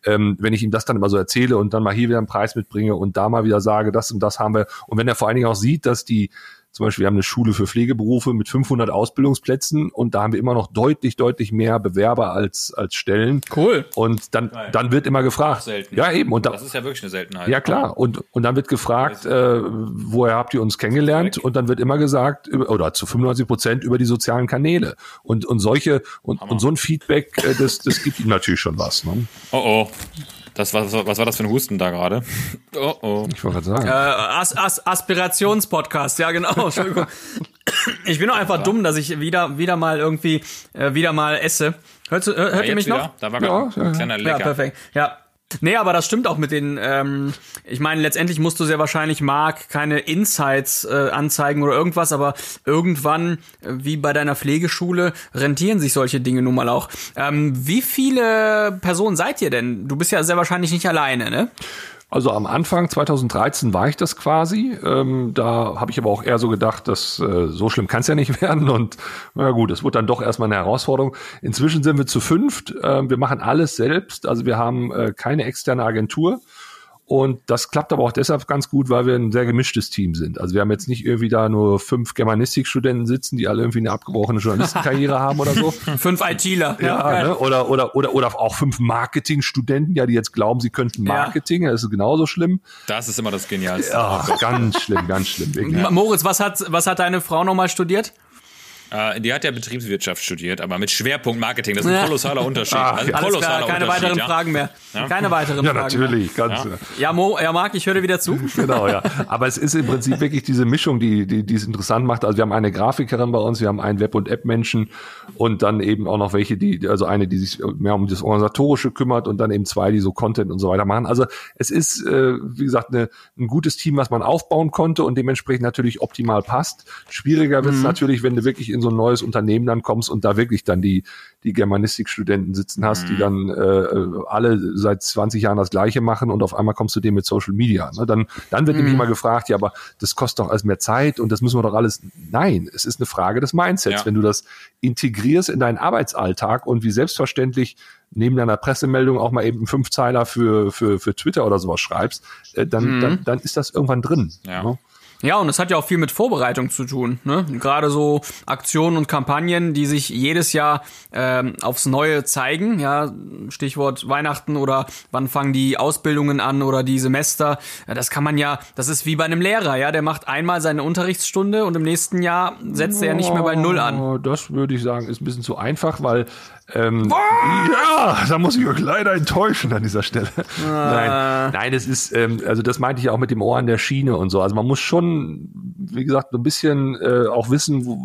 Ähm, wenn ich ihm das dann immer so erzähle und dann mal hier wieder einen Preis mitbringe und da mal wieder sage, das und das haben wir. Und wenn er vor allen Dingen auch sieht, dass die, zum Beispiel, wir haben eine Schule für Pflegeberufe mit 500 Ausbildungsplätzen und da haben wir immer noch deutlich, deutlich mehr Bewerber als, als Stellen. Cool. Und dann, dann wird immer gefragt. Selten. Ja, eben. Und da, Das ist ja wirklich eine Seltenheit. ja, klar. Und, und dann wird gefragt, äh, woher habt ihr uns kennengelernt? Und dann wird immer gesagt, oder zu 95 Prozent über die sozialen Kanäle. Und, und solche, und, und so ein Feedback, äh, das, das gibt ihm natürlich schon was. Ne? Oh oh. Das war, was war das für ein Husten da gerade? Oh oh. Ich wollte gerade sagen. Äh, As As Aspirationspodcast, ja genau. [LAUGHS] Entschuldigung. Ich bin doch einfach dumm, dass ich wieder wieder mal irgendwie äh, wieder mal esse. Hört, hört, hört Ja, ihr mich wieder? noch? Da war Ja, gerade ja, ein ja. kleiner Ja, Lecker. perfekt. Ja. Nee, aber das stimmt auch mit den, ähm, ich meine, letztendlich musst du sehr wahrscheinlich, Marc, keine Insights äh, anzeigen oder irgendwas, aber irgendwann, äh, wie bei deiner Pflegeschule, rentieren sich solche Dinge nun mal auch. Ähm, wie viele Personen seid ihr denn? Du bist ja sehr wahrscheinlich nicht alleine, ne? Also am Anfang 2013 war ich das quasi. Ähm, da habe ich aber auch eher so gedacht, dass äh, so schlimm kann es ja nicht [LAUGHS] werden. Und na gut, es wurde dann doch erstmal eine Herausforderung. Inzwischen sind wir zu fünft. Äh, wir machen alles selbst. Also wir haben äh, keine externe Agentur. Und das klappt aber auch deshalb ganz gut, weil wir ein sehr gemischtes Team sind. Also wir haben jetzt nicht irgendwie da nur fünf Germanistikstudenten sitzen, die alle irgendwie eine abgebrochene Journalistenkarriere [LAUGHS] haben oder so. Fünf ITler. Ja, ne? oder, oder, oder, oder auch fünf Marketingstudenten, ja, die jetzt glauben, sie könnten Marketing. Das ist genauso schlimm. Das ist immer das Genialste. Ja, ganz schlimm, ganz schlimm. Moritz, was hat, was hat deine Frau nochmal studiert? Äh, die hat ja Betriebswirtschaft studiert, aber mit Schwerpunkt Marketing. Das ist ein Ja. kolossaler Unterschied. Ah, also ein ja. Alles kolossaler klar, keine Unterschied, weiteren ja. Fragen mehr. Keine weiteren Ja, Fragen natürlich, ganz. Ja. äh, Ja, Mo, ja, Marc, ich höre dir wieder zu. [LAUGHS] Genau, ja. Aber es ist im Prinzip wirklich diese Mischung, die, die, die es interessant macht. Also wir haben eine Grafikerin bei uns, wir haben einen Web- und App-Menschen und dann eben auch noch welche, die, also eine, die sich mehr um das Organisatorische kümmert und dann eben zwei, die so Content und so weiter machen. Also es ist, äh, wie gesagt, eine, ein gutes Team, was man aufbauen konnte und dementsprechend natürlich optimal passt. Schwieriger wird es natürlich, wenn du wirklich in so ein neues Unternehmen dann kommst und da wirklich dann die, die Germanistikstudenten sitzen hast, die dann äh, alle seit 20 Jahren das Gleiche machen und auf einmal kommst du dem mit Social Media. Ne? Dann, dann wird nämlich immer gefragt, ja, aber das kostet doch alles mehr Zeit und das müssen wir doch alles. Nein, es ist eine Frage des Mindsets. Ja. Wenn du das integrierst in deinen Arbeitsalltag und wie selbstverständlich neben deiner Pressemeldung auch mal eben einen Fünfzeiler für, für, für Twitter oder sowas schreibst, äh, dann, dann, dann ist das irgendwann drin. Ja. Ne? Ja, und es hat ja auch viel mit Vorbereitung zu tun. Ne? Gerade so Aktionen und Kampagnen, die sich jedes Jahr ähm, aufs Neue zeigen. Ja, Stichwort Weihnachten oder wann fangen die Ausbildungen an oder die Semester. Ja, das kann man ja, das ist wie bei einem Lehrer. Ja, der macht einmal seine Unterrichtsstunde und im nächsten Jahr setzt er ja nicht mehr bei Null an. Oh, Das würde ich sagen, ist ein bisschen zu einfach, weil ähm, ja, da muss ich euch leider enttäuschen an dieser Stelle. Nein, nein, es ist, ähm, also das meinte ich ja auch mit dem Ohr an der Schiene und so. Also man muss schon, wie gesagt, so ein bisschen äh, auch wissen, wo,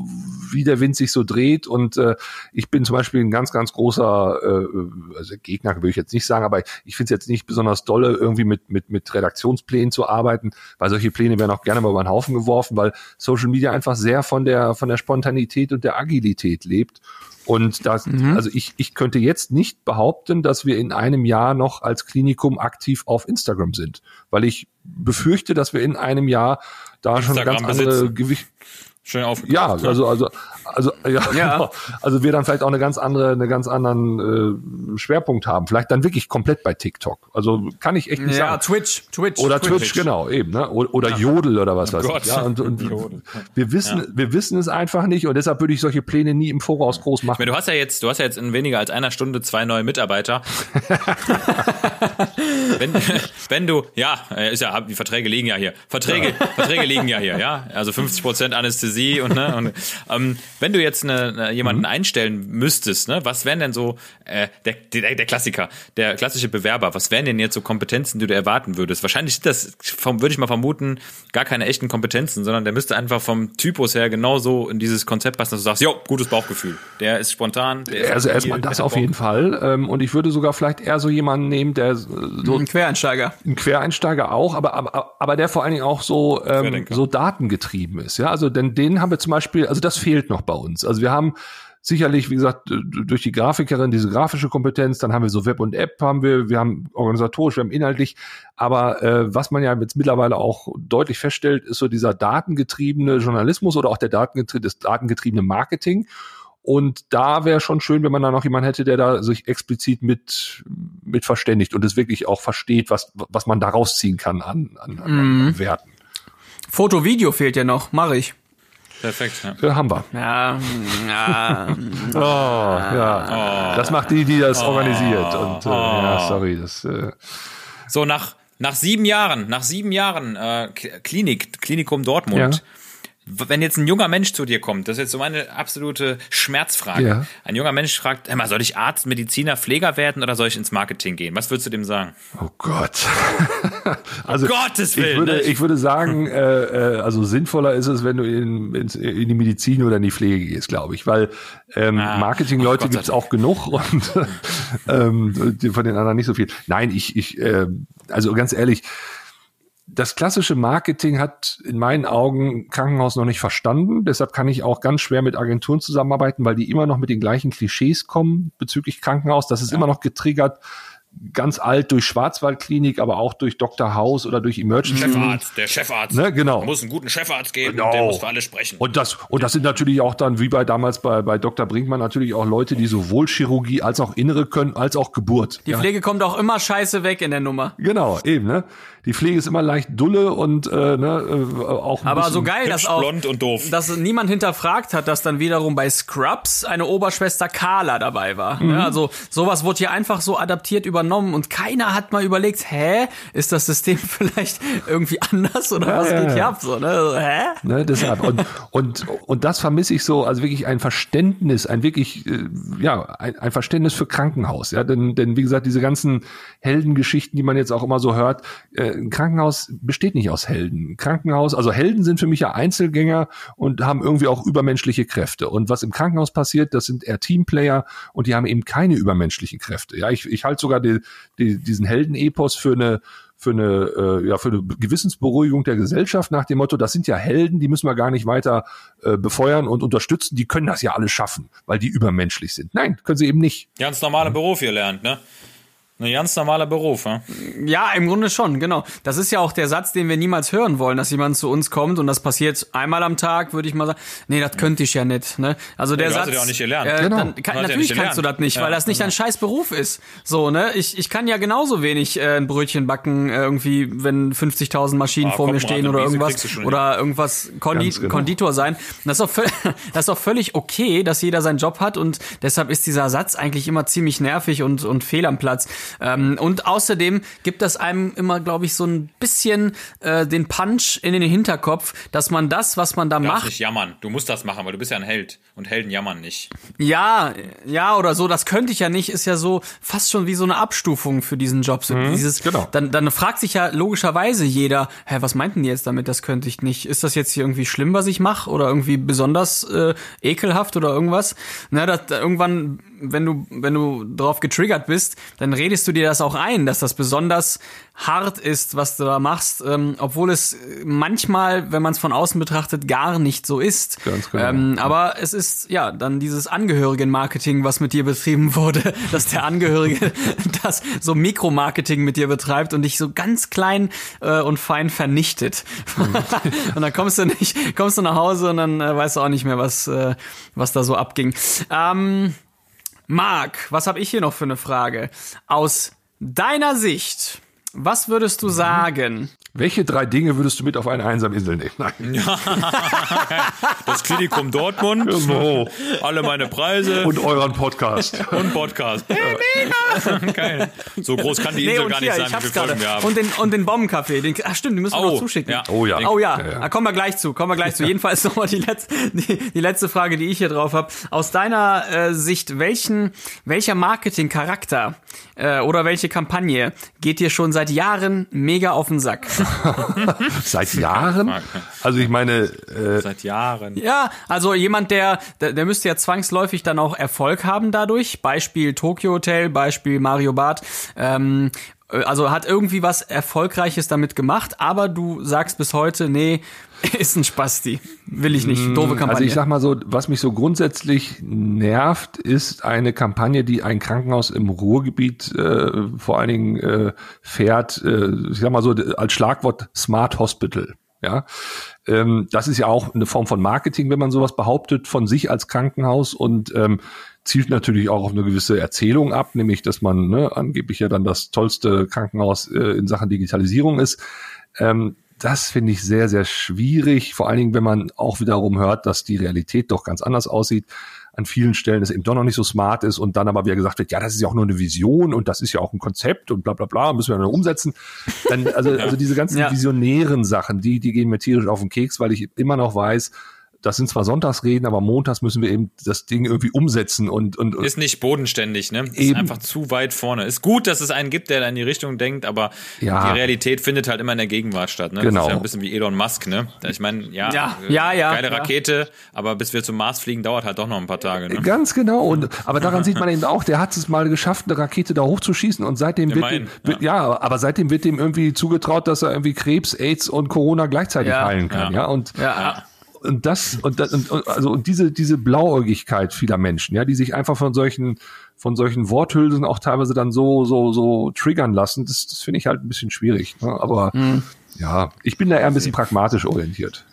wie der Wind sich so dreht. Und äh, ich bin zum Beispiel ein ganz, ganz großer, äh, also Gegner würde ich jetzt nicht sagen, aber ich finde es jetzt nicht besonders dolle, irgendwie mit, mit, mit Redaktionsplänen zu arbeiten, weil solche Pläne werden auch gerne mal über den Haufen geworfen, weil Social Media einfach sehr von der, von der Spontanität und der Agilität lebt. Und das, also ich, ich könnte jetzt nicht behaupten, dass wir in einem Jahr noch als Klinikum aktiv auf Instagram sind, weil ich befürchte, dass wir in einem Jahr da schon Instagram ganz andere. Gewicht, Schön ja, aufgekauft. also, also, also, ja, Ja. Genau. also wir dann vielleicht auch eine ganz andere, eine ganz anderen äh, Schwerpunkt haben. Vielleicht dann wirklich komplett bei TikTok. Also kann ich echt nicht Ja, sagen. Twitch, Twitch. Oder Twitch, genau, eben, ne? Oder, oder Jodel oder was weiß Gott. ich. Ja, und, und [LAUGHS] Jodel. wir wissen, wir wissen es einfach nicht und deshalb würde ich solche Pläne nie im Voraus groß machen. meine, du hast ja jetzt, du hast ja jetzt in weniger als einer Stunde zwei neue Mitarbeiter. [LAUGHS] wenn, [LAUGHS] wenn du, ja, äh, ist ja, die Verträge liegen ja hier. Verträge, [LAUGHS] Verträge liegen ja hier, ja. Also 50 Prozent Anästhesie und, ne, und ähm, wenn du jetzt eine, jemanden einstellen müsstest, ne, was wären denn so äh, der, der, der Klassiker, der klassische Bewerber, was wären denn jetzt so Kompetenzen, die du erwarten würdest? Wahrscheinlich sind das, würde ich mal vermuten, gar keine echten Kompetenzen, sondern der müsste einfach vom Typus her genauso in dieses Konzept passen, dass du sagst, jo, gutes Bauchgefühl. Der ist spontan. Der Also erstmal das auf jeden Fall. Ähm, und ich würde sogar vielleicht eher so jemanden nehmen, der so Ein Quereinsteiger. ein Quereinsteiger auch, aber, aber, aber der vor allen Dingen auch so, ähm, so datengetrieben ist. Ja, also denn den haben wir zum Beispiel, also das fehlt noch bei uns. Also wir haben sicherlich, wie gesagt, durch die Grafikerin diese grafische Kompetenz, dann haben wir so Web und App haben wir, wir haben organisatorisch, wir haben inhaltlich, aber äh, was man ja jetzt mittlerweile auch deutlich feststellt, ist so dieser datengetriebene Journalismus oder auch der datengetrie das datengetriebene Marketing. Und da wäre schon schön, wenn man da noch jemanden hätte, der da sich explizit mit, mit verständigt und es wirklich auch versteht, was, was man da rausziehen kann an, an, an, an Werten. Foto, Video fehlt ja noch. Mache ich. Perfekt, ja. Ja, haben wir. Ja, ja. [LAUGHS] Oh, ja. Das macht die, die das organisiert. Und äh, ja, sorry, das äh, So, nach, nach sieben Jahren, nach sieben Jahren äh, Klinik, Klinikum Dortmund, Ja. Wenn jetzt ein junger Mensch zu dir kommt, das ist jetzt so meine absolute Schmerzfrage. Ja. Ein junger Mensch fragt, Emma, soll ich Arzt, Mediziner, Pfleger werden oder soll ich ins Marketing gehen? Was würdest du dem sagen? Oh Gott. [LAUGHS] also, Gottes ich Willen, würde, ne? ich würde sagen, äh, äh, also sinnvoller ist es, wenn du in, ins- in die Medizin oder in die Pflege gehst, glaube ich, weil ähm, Ah, Marketingleute Gott sei gibt's auch genug [LAUGHS] und ähm, von den anderen nicht so viel. Nein, ich, ich, äh, also ganz ehrlich, das klassische Marketing hat in meinen Augen Krankenhaus noch nicht verstanden. Deshalb kann ich auch ganz schwer mit Agenturen zusammenarbeiten, weil die immer noch mit den gleichen Klischees kommen bezüglich Krankenhaus. Das ist immer noch getriggert ganz alt durch Schwarzwaldklinik, aber auch durch Dr. House oder durch Emergency. Chefarzt, der Chefarzt. Ne, genau. Muss einen guten Chefarzt geben, Genau. der muss für alle sprechen. Und das, und das sind natürlich auch dann, wie bei damals bei, bei Dr. Brinkmann, natürlich auch Leute, die sowohl Chirurgie als auch Innere können, als auch Geburt. Die Pflege kommt auch immer scheiße weg in der Nummer. Genau, eben, ne? Die Pflege ist immer leicht dulle und äh, ne, äh, auch ein Aber bisschen, so geil, dass auch, blond und doof. dass niemand hinterfragt hat, dass dann wiederum bei Scrubs eine Oberschwester Carla dabei war. Mhm. Ne? Also sowas wurde hier einfach so adaptiert übernommen und keiner hat mal überlegt, hä, ist das System [LAUGHS] vielleicht irgendwie anders oder was ja, geht hier ja. ab? So, ne? Also, hä? Ne, deshalb. Und, und, und das vermisse ich so, also wirklich ein Verständnis, ein wirklich, äh, ja, ein, ein Verständnis für Krankenhaus. Ja, denn, denn wie gesagt, diese ganzen Heldengeschichten, die man jetzt auch immer so hört, äh, ein Krankenhaus besteht nicht aus Helden. Krankenhaus, also Helden sind für mich ja Einzelgänger und haben irgendwie auch übermenschliche Kräfte. Und was im Krankenhaus passiert, das sind eher Teamplayer und die haben eben keine übermenschlichen Kräfte. Ja, ich, ich halte sogar die, die, diesen Heldenepos für eine für eine, äh, ja, für eine Gewissensberuhigung der Gesellschaft nach dem Motto, das sind ja Helden, die müssen wir gar nicht weiter äh, befeuern und unterstützen, die können das ja alles schaffen, weil die übermenschlich sind. Nein, können sie eben nicht. Ganz normaler Beruf hier lernt, ne? Ein ganz normaler Beruf, ne? Ja, im Grunde schon, genau. Das ist ja auch der Satz, den wir niemals hören wollen, dass jemand zu uns kommt und das passiert einmal am Tag, würde ich mal sagen. Nee, das könnte ich ja nicht. Ne? Also der du hast Satz. es ja auch nicht gelernt. Äh, Genau. dann, Du kann, hast ja natürlich nicht kannst du das nicht, Ja, weil das nicht dein scheiß Beruf ist. So, ne? Ich, ich kann ja genauso wenig äh, ein Brötchen backen, äh, irgendwie, wenn 50.000 Maschinen Ah, vor komm, mir stehen Rate, oder irgendwas. du Oder irgendwas Kondi genau. Konditor sein. Das ist, doch völ- [LAUGHS] das ist doch völlig okay, dass jeder seinen Job hat und deshalb ist dieser Satz eigentlich immer ziemlich nervig und, und fehl am Platz. Ähm, und außerdem gibt das einem immer, glaube ich, so ein bisschen äh, den Punch in den Hinterkopf, dass man das, was man da Du macht, nicht jammern. Du musst das machen, weil du bist ja ein Held. Und Helden jammern nicht. ja, ja oder so, das könnte ich ja nicht, ist ja so fast schon wie so eine Abstufung für diesen Job. So dieses, genau. dann, dann fragt sich ja logischerweise jeder, hä, was meinten die jetzt damit, das könnte ich nicht. Ist das jetzt hier irgendwie schlimm, was ich mache? Oder irgendwie besonders äh, ekelhaft oder irgendwas? Na, das, irgendwann, wenn du, wenn du drauf getriggert bist, dann redest du dir das auch ein, dass das besonders hart ist, was du da machst, ähm, obwohl es manchmal, wenn man es von außen betrachtet, gar nicht so ist. Ganz genau. Ähm, aber es ist ja dann dieses Angehörigen-Marketing, was mit dir betrieben wurde, [LAUGHS] dass der Angehörige [LAUGHS] das so Mikromarketing mit dir betreibt und dich so ganz klein äh, und fein vernichtet. [LAUGHS] und dann kommst du nicht, kommst du nach Hause und dann äh, weißt du auch nicht mehr, was, äh, was da so abging. Ähm, Marc, was habe ich hier noch für eine Frage? Aus deiner Sicht, was würdest du sagen? Welche drei Dinge würdest du mit auf eine einsame Insel nehmen? Nein. [LAUGHS] Das Klinikum Dortmund, Genau. alle meine Preise Und euren Podcast. [LAUGHS] und Podcast. Mega! [LAUGHS] Geil. So groß kann die Insel gar nicht sein, ich wie gerade. wir haben. Und den, und den Bombenkaffee. Den, ach stimmt, den müssen wir Oh, noch zuschicken. ja. Oh ja. Oh ja, Ja, ja. da kommen wir gleich zu, kommen wir gleich zu. Jedenfalls nochmal die letzte, die, die letzte Frage, die ich hier drauf habe. Aus deiner äh, Sicht, welchen, welcher Marketingcharakter äh, oder welche Kampagne geht dir schon seit Jahren mega auf den Sack? [LAUGHS] Seit Jahren? Also ich meine, äh, Seit Jahren. Ja, also jemand, der, der, der müsste ja zwangsläufig dann auch Erfolg haben dadurch. Beispiel Tokyo Hotel, Beispiel Mario Barth. Ähm, äh, also hat irgendwie was Erfolgreiches damit gemacht, aber du sagst bis heute, nee, [LAUGHS] ist ein Spasti. Will ich nicht. Doofe Kampagne. also ich sag mal so, was mich so grundsätzlich nervt, ist eine Kampagne, die ein Krankenhaus im Ruhrgebiet äh, vor allen Dingen äh, fährt, äh, ich sag mal so als Schlagwort Smart Hospital. Ja, ähm, das ist ja auch eine Form von Marketing, wenn man sowas behauptet von sich als Krankenhaus und ähm, zielt natürlich auch auf eine gewisse Erzählung ab, nämlich dass man ne, angeblich ja dann das tollste Krankenhaus äh, in Sachen Digitalisierung ist. Ähm, das finde ich sehr, sehr schwierig, vor allen Dingen, wenn man auch wiederum hört, dass die Realität doch ganz anders aussieht. An vielen Stellen es eben doch noch nicht so smart ist und dann aber wieder gesagt wird, ja, das ist ja auch nur eine Vision und das ist ja auch ein Konzept und bla bla bla, müssen wir dann umsetzen. Dann, also, [LAUGHS] also diese ganzen Ja. visionären Sachen, die, die gehen mir tierisch auf den Keks, weil ich immer noch weiß, das sind zwar Sonntagsreden, aber montags müssen wir eben das Ding irgendwie umsetzen und, und, und Ist nicht bodenständig, ne? Ist Eben. einfach zu weit vorne. Ist gut, dass es einen gibt, der da in die Richtung denkt, aber Ja. die Realität findet halt immer in der Gegenwart statt, ne? Das Genau. ist ja ein bisschen wie Elon Musk, ne? Ich meine, ja, Ja, ja, ja, geile ja. Rakete, aber bis wir zum Mars fliegen, dauert halt doch noch ein paar Tage, ne? Ganz genau. Und, aber daran sieht man eben auch, der hat es mal geschafft, eine Rakete da hochzuschießen und seitdem wird, Immerhin, dem, wird ja. aber seitdem wird dem irgendwie zugetraut, dass er irgendwie Krebs, AIDS und Corona gleichzeitig Ja. heilen kann. Ja, Ja. und ja. Und das und, das, und und- also und diese diese Blauäugigkeit vieler Menschen, ja, die sich einfach von solchen von solchen Worthülsen auch teilweise dann so so so triggern lassen, das das finde ich halt ein bisschen schwierig. Ne? Aber ja, ich bin da eher ein bisschen pragmatisch orientiert.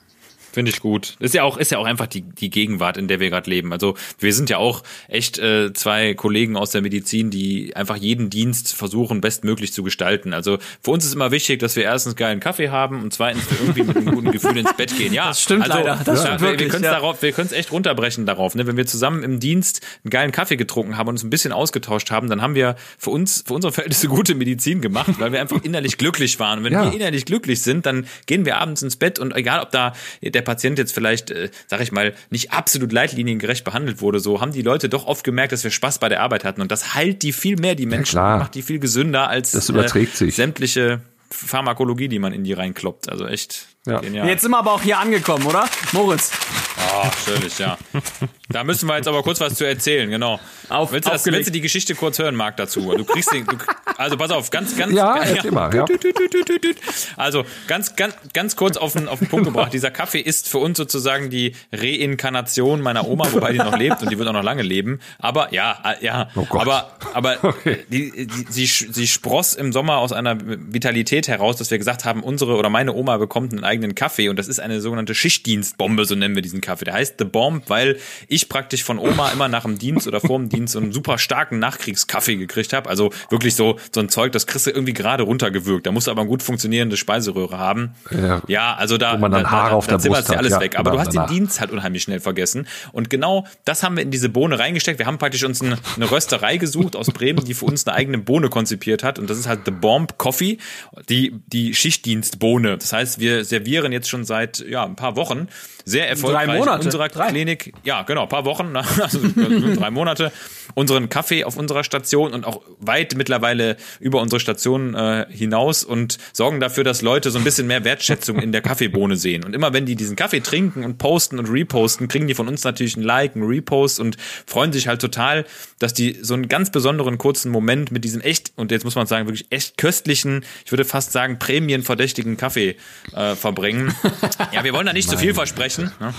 Finde ich gut. Ist ja auch, ist ja auch einfach die, die Gegenwart, in der wir gerade leben. Also wir sind ja auch echt äh, zwei Kollegen aus der Medizin, die einfach jeden Dienst versuchen, bestmöglich zu gestalten. Also für uns ist immer wichtig, dass wir erstens geilen Kaffee haben und zweitens irgendwie mit einem guten [LAUGHS] Gefühl ins Bett gehen. Ja, Das stimmt also, leider. Das ja, stimmt wir, wirklich, wir können es ja. darauf, wir können es echt runterbrechen darauf. Ne? Wenn wir zusammen im Dienst einen geilen Kaffee getrunken haben und uns ein bisschen ausgetauscht haben, dann haben wir für uns, für unsere Verhältnisse gute Medizin gemacht, weil wir einfach innerlich glücklich waren. Und wenn Ja. wir innerlich glücklich sind, dann gehen wir abends ins Bett und egal, ob da der Patient jetzt vielleicht, äh, sag ich mal, nicht absolut leitliniengerecht behandelt wurde, so haben die Leute doch oft gemerkt, dass wir Spaß bei der Arbeit hatten und das heilt die viel mehr, die Menschen, klar. macht die viel gesünder als Das überträgt sich. sämtliche Pharmakologie, die man in die reinkloppt. Also echt Ja. genial. Jetzt sind wir aber auch hier angekommen, oder? Moritz. Ah, natürlich, ja. Da müssen wir jetzt aber kurz was zu erzählen, genau. Auf- willst, du das, willst du die Geschichte kurz hören, Marc, dazu? Du kriegst den, du, also pass auf, ganz, ganz, Ja, mal, ja. Tüt, [LAUGHS] tüt. Also ganz, ganz, ganz kurz auf den, auf den Punkt gebracht. Dieser Kaffee ist für uns sozusagen die Reinkarnation meiner Oma, wobei die noch lebt und die wird auch noch lange leben. Aber ja, äh, ja, Oh Gott. aber, aber [LAUGHS] Okay. die, die, sie, sie spross im Sommer aus einer Vitalität heraus, dass wir gesagt haben, unsere oder meine Oma bekommt einen eigenen Kaffee und das ist eine sogenannte Schichtdienstbombe, so nennen wir diesen Kaffee. Der heißt The Bomb, weil ich praktisch von Oma immer nach dem Dienst oder vor dem Dienst so einen super starken Nachkriegskaffee gekriegt habe. Also wirklich so, so ein Zeug, das kriegst du irgendwie gerade runtergewürgt. Da musst du aber eine gut funktionierende Speiseröhre haben. Ja. Ja, also da, Wo man dann da, Haare da, auf da der Brust hat, alles ja, weg. Aber du hast den danach. Dienst halt unheimlich schnell vergessen. Und genau das haben wir in diese Bohne reingesteckt. Wir haben praktisch uns eine, eine Rösterei gesucht aus Bremen, die für uns eine eigene Bohne konzipiert hat. Und das ist halt The Bomb Coffee, die, die Schichtdienstbohne. Das heißt, wir servieren jetzt schon seit ja, ein paar Wochen sehr erfolgreich Monate. in unserer Drei. Klinik. Ja, genau, ein paar Wochen, [LAUGHS] also äh, drei Monate. Unseren Kaffee auf unserer Station und auch weit mittlerweile über unsere Station äh, hinaus und sorgen dafür, dass Leute so ein bisschen mehr Wertschätzung in der Kaffeebohne sehen. Und immer wenn die diesen Kaffee trinken und posten und reposten, kriegen die von uns natürlich ein Like, ein Repost und freuen sich halt total, dass die so einen ganz besonderen kurzen Moment mit diesem echt, und jetzt muss man sagen, wirklich echt köstlichen, ich würde fast sagen, prämienverdächtigen Kaffee äh, verbringen. [LAUGHS] Ja, wir wollen da nicht zu viel versprechen. Ne?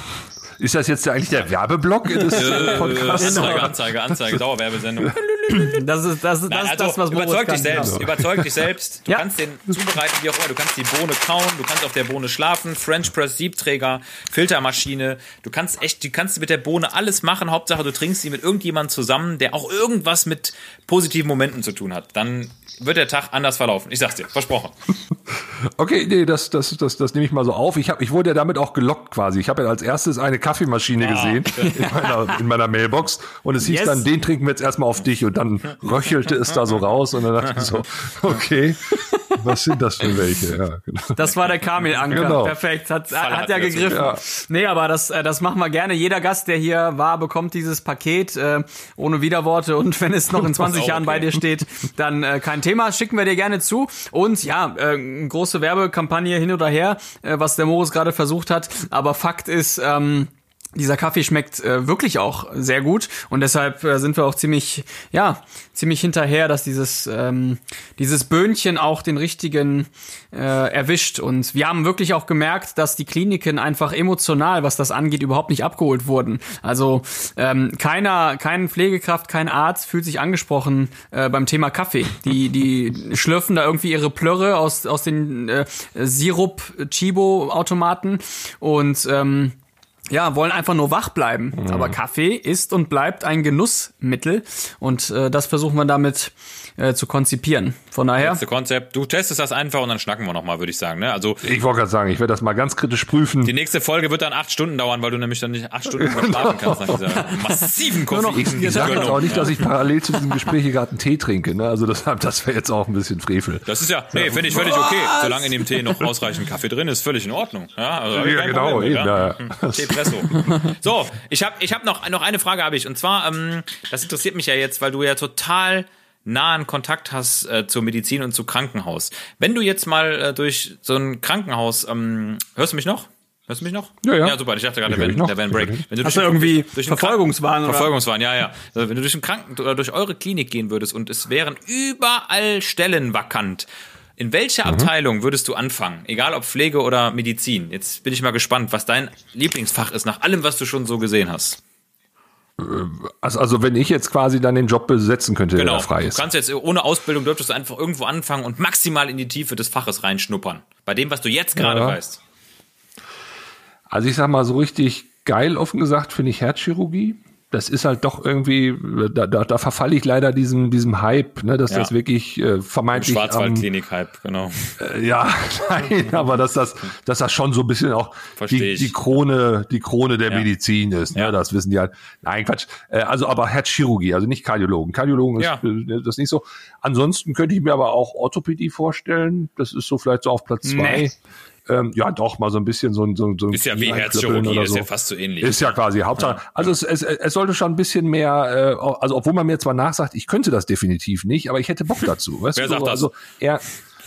Ist das jetzt eigentlich der Werbeblock des äh, Podcasts? Anzeige, Anzeige, Anzeige, Dauerwerbesendung. [LAUGHS] Das ist das, ist, das, Nein, ist also das was Moritz überzeug kann. dich selbst, Genau. überzeug dich selbst. Du Ja. kannst den zubereiten, wie auch immer. Du kannst die Bohne kauen, du kannst auf der Bohne schlafen, French Press Siebträger, Filtermaschine. Du kannst echt, du kannst mit der Bohne alles machen. Hauptsache, du trinkst sie mit irgendjemandem zusammen, der auch irgendwas mit positiven Momenten zu tun hat. Dann wird der Tag anders verlaufen. Ich sag's dir, versprochen. [LAUGHS] Okay, nee, das, das, das, das nehme ich mal so auf. Ich, hab, ich wurde ja damit auch gelockt quasi. Ich habe ja als erstes eine Kaffeemaschine gesehen [LAUGHS] in meiner, in meiner Mailbox und es hieß Yes. dann, den trinken wir jetzt erstmal auf dich und dann röchelte es da so raus und dann dachte ich so, [LAUGHS] okay, was sind das für welche? Ja, genau. Das war der Kamil-Anker. Genau. Perfekt. Hat, Fall hat hat ja er gegriffen. Ja. Nee, aber das, äh, das machen wir gerne. Jeder Gast, der hier war, bekommt dieses Paket äh, ohne Widerworte. Und wenn es noch in [LAUGHS] 20 auch Jahren bei okay. dir steht, dann äh, kein Thema. Schicken wir dir gerne zu. Und ja, äh, große Werbekampagne hin oder her, äh, was der Moritz gerade versucht hat. Aber Fakt ist, ähm, dieser Kaffee schmeckt äh, wirklich auch sehr gut und deshalb äh, sind wir auch ziemlich, ja, ziemlich hinterher, dass dieses ähm, dieses Böhnchen auch den richtigen äh, erwischt und wir haben wirklich auch gemerkt, dass die Kliniken einfach emotional, was das angeht, überhaupt nicht abgeholt wurden. Also ähm, keiner, kein Pflegekraft, kein Arzt fühlt sich angesprochen äh, beim Thema Kaffee. Die die schlürfen da irgendwie ihre Plörre aus aus den äh, Sirup Chibo Automaten und ähm, ja, wollen einfach nur wach bleiben. Aber Kaffee ist und bleibt ein Genussmittel und äh, das versuchen wir damit äh, zu konzipieren. Von daher, Das Konzept. Du testest das einfach und dann schnacken wir nochmal, würde ich sagen. Ne? Also Ich wollte gerade sagen, ich werde das mal ganz kritisch prüfen. die nächste Folge wird dann acht Stunden dauern, weil du nämlich dann nicht acht Stunden verschlafen kannst nach dieser [LAUGHS] massiven Koffein. Ich sage jetzt auch nicht, dass ich parallel zu diesem Gespräch hier gerade einen Tee trinke. Ne? Also das, das wäre jetzt auch ein bisschen Frevel. Das ist ja, nee, finde ich völlig okay. Solange in dem Tee noch ausreichend Kaffee drin ist, völlig in Ordnung. Ja, also ich Ja, genau, Problem eben, ja. ja. Teepresso. [LAUGHS] So, ich habe ich hab noch, noch eine Frage habe ich. Und zwar, ähm, das interessiert mich ja jetzt, weil du ja total nahen Kontakt hast äh, zur Medizin und zu Krankenhaus. Wenn du jetzt mal äh, durch so ein Krankenhaus, ähm, hörst du mich noch? Hörst du mich noch? Ja, ja. Ja, super. Ich dachte gerade, Ich der noch. der ein Break. Wenn du Hast durch du irgendwie durch Verfolgungswahn oder? Verfolgungswahn, ja, ja. Also wenn du durch ein Kranken oder durch eure Klinik gehen würdest und es wären überall Stellen vakant, In welcher Mhm. Abteilung würdest du anfangen? Egal ob Pflege oder Medizin. Jetzt bin ich mal gespannt, was dein Lieblingsfach ist, nach allem, was du schon so gesehen hast. Also, also wenn ich jetzt quasi dann den Job besetzen könnte, der Genau. da frei Du ist. kannst jetzt ohne Ausbildung dürftest du einfach irgendwo anfangen und maximal in die Tiefe des Faches reinschnuppern. Bei dem, was du jetzt gerade Ja. weißt. Also ich sag mal so richtig geil, offen gesagt, finde ich Herzchirurgie. Das ist halt doch irgendwie, da, da, da verfalle ich leider diesem, diesem Hype, ne, dass Ja. das wirklich äh, vermeintlich Schwarzwaldklinik-Hype, genau. äh, ja, [LAUGHS] nein, aber dass das, dass das schon so ein bisschen auch die, die Krone, die Krone der Ja. Medizin ist, ne, Ja. das wissen die halt. Nein, Quatsch. Äh, also aber Herzchirurgie, also nicht Kardiologen. Kardiologen ist Ja. äh, das nicht so. Ansonsten könnte ich mir aber auch Orthopädie vorstellen. Das ist so vielleicht so auf Platz zwei. Ähm, ja, doch, mal so ein bisschen so ein so, ein- so ein Ist ja wie Herzchirurgie, oder ist so. ja fast so ähnlich. Ist ja quasi Hauptsache. Also es, es, es sollte schon ein bisschen mehr, äh, also obwohl man mir zwar nachsagt, ich könnte das definitiv nicht, aber ich hätte Bock dazu. Weißt Wer du? sagt das? Also eher,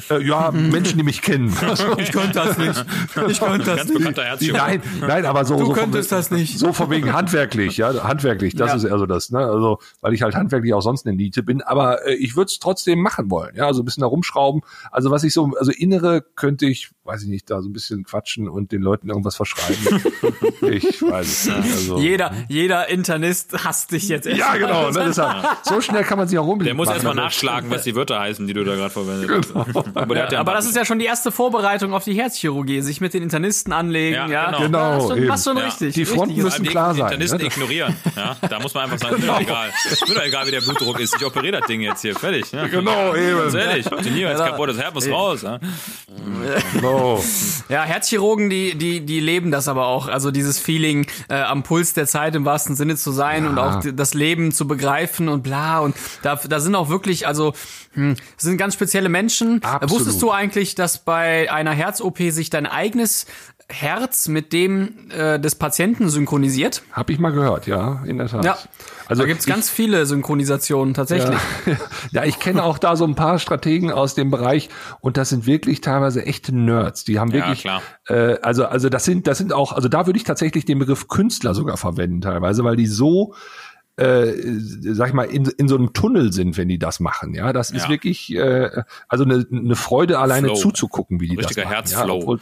äh, ja, Menschen, die mich kennen. [LAUGHS] Ich könnte das nicht. Ich könnte das Herzchirurg. nein, nein, aber so, Du so könntest von, das nicht. So von wegen handwerklich, ja, handwerklich, das Ja. ist also das, ne? Also, weil ich halt handwerklich auch sonst eine Niete bin, aber äh, ich würde es trotzdem machen wollen, ja, also ein bisschen da rumschrauben. Also was ich so, also innere könnte ich, weiß ich nicht, da so ein bisschen quatschen und den Leuten irgendwas verschreiben. [LAUGHS] ich weiß es nicht. Also, Jeder, jeder Internist hasst dich jetzt. ja, genau, ne, deshalb, [LAUGHS] so schnell kann man sich auch rumblicken. Der muss erstmal ne? nachschlagen, was die Wörter heißen, die du da gerade verwendet hast. Genau. [LAUGHS] Aber, ja Aber das ist ja schon die erste Vorbereitung auf die Herzchirurgie, sich mit den Internisten anlegen, Ja, ja. genau. Genau, Hast du, eben. hast schon Ja. richtig. Die Fronten richtig. müssen klar sein, Internisten ne? ignorieren. Ja, da muss man einfach sagen, ist mir doch egal. Ist mir doch egal, wie der Blutdruck ist. Ich operiere das Ding jetzt hier. Fertig. Ja. Genau, eben. Ganz ehrlich, die Niere ist kaputt, das Herz muss raus. Ja. Genau. Ja, Herzchirurgen, die, die, die leben das aber auch. Also dieses Feeling, äh, am Puls der Zeit im wahrsten Sinne zu sein und auch das Leben zu begreifen und bla. Und da, da sind auch wirklich, also hm, sind ganz spezielle Menschen. Absolut. Wusstest du eigentlich, dass bei einer Herz-OP sich dein eigenes Herz mit dem äh, des Patienten synchronisiert? Hab ich mal gehört, ja, in der Tat. Ja. Also da gibt's ich- ganz viele Synchronisationen tatsächlich. Ja. [LAUGHS] ja, ich kenne auch da so ein paar Strategen aus dem Bereich und das sind wirklich teilweise echte Nerds. Die haben Ja, wirklich, klar. Äh, also also das sind das sind auch, also da würde ich tatsächlich den Begriff Künstler sogar verwenden teilweise, weil die so äh, sag ich mal, in, in so einem Tunnel sind, wenn die das machen. Ja, das ist Ja. wirklich äh, also eine, eine Freude, alleine Flow. zuzugucken, wie die Richtiger das machen. Herzflow. Ja,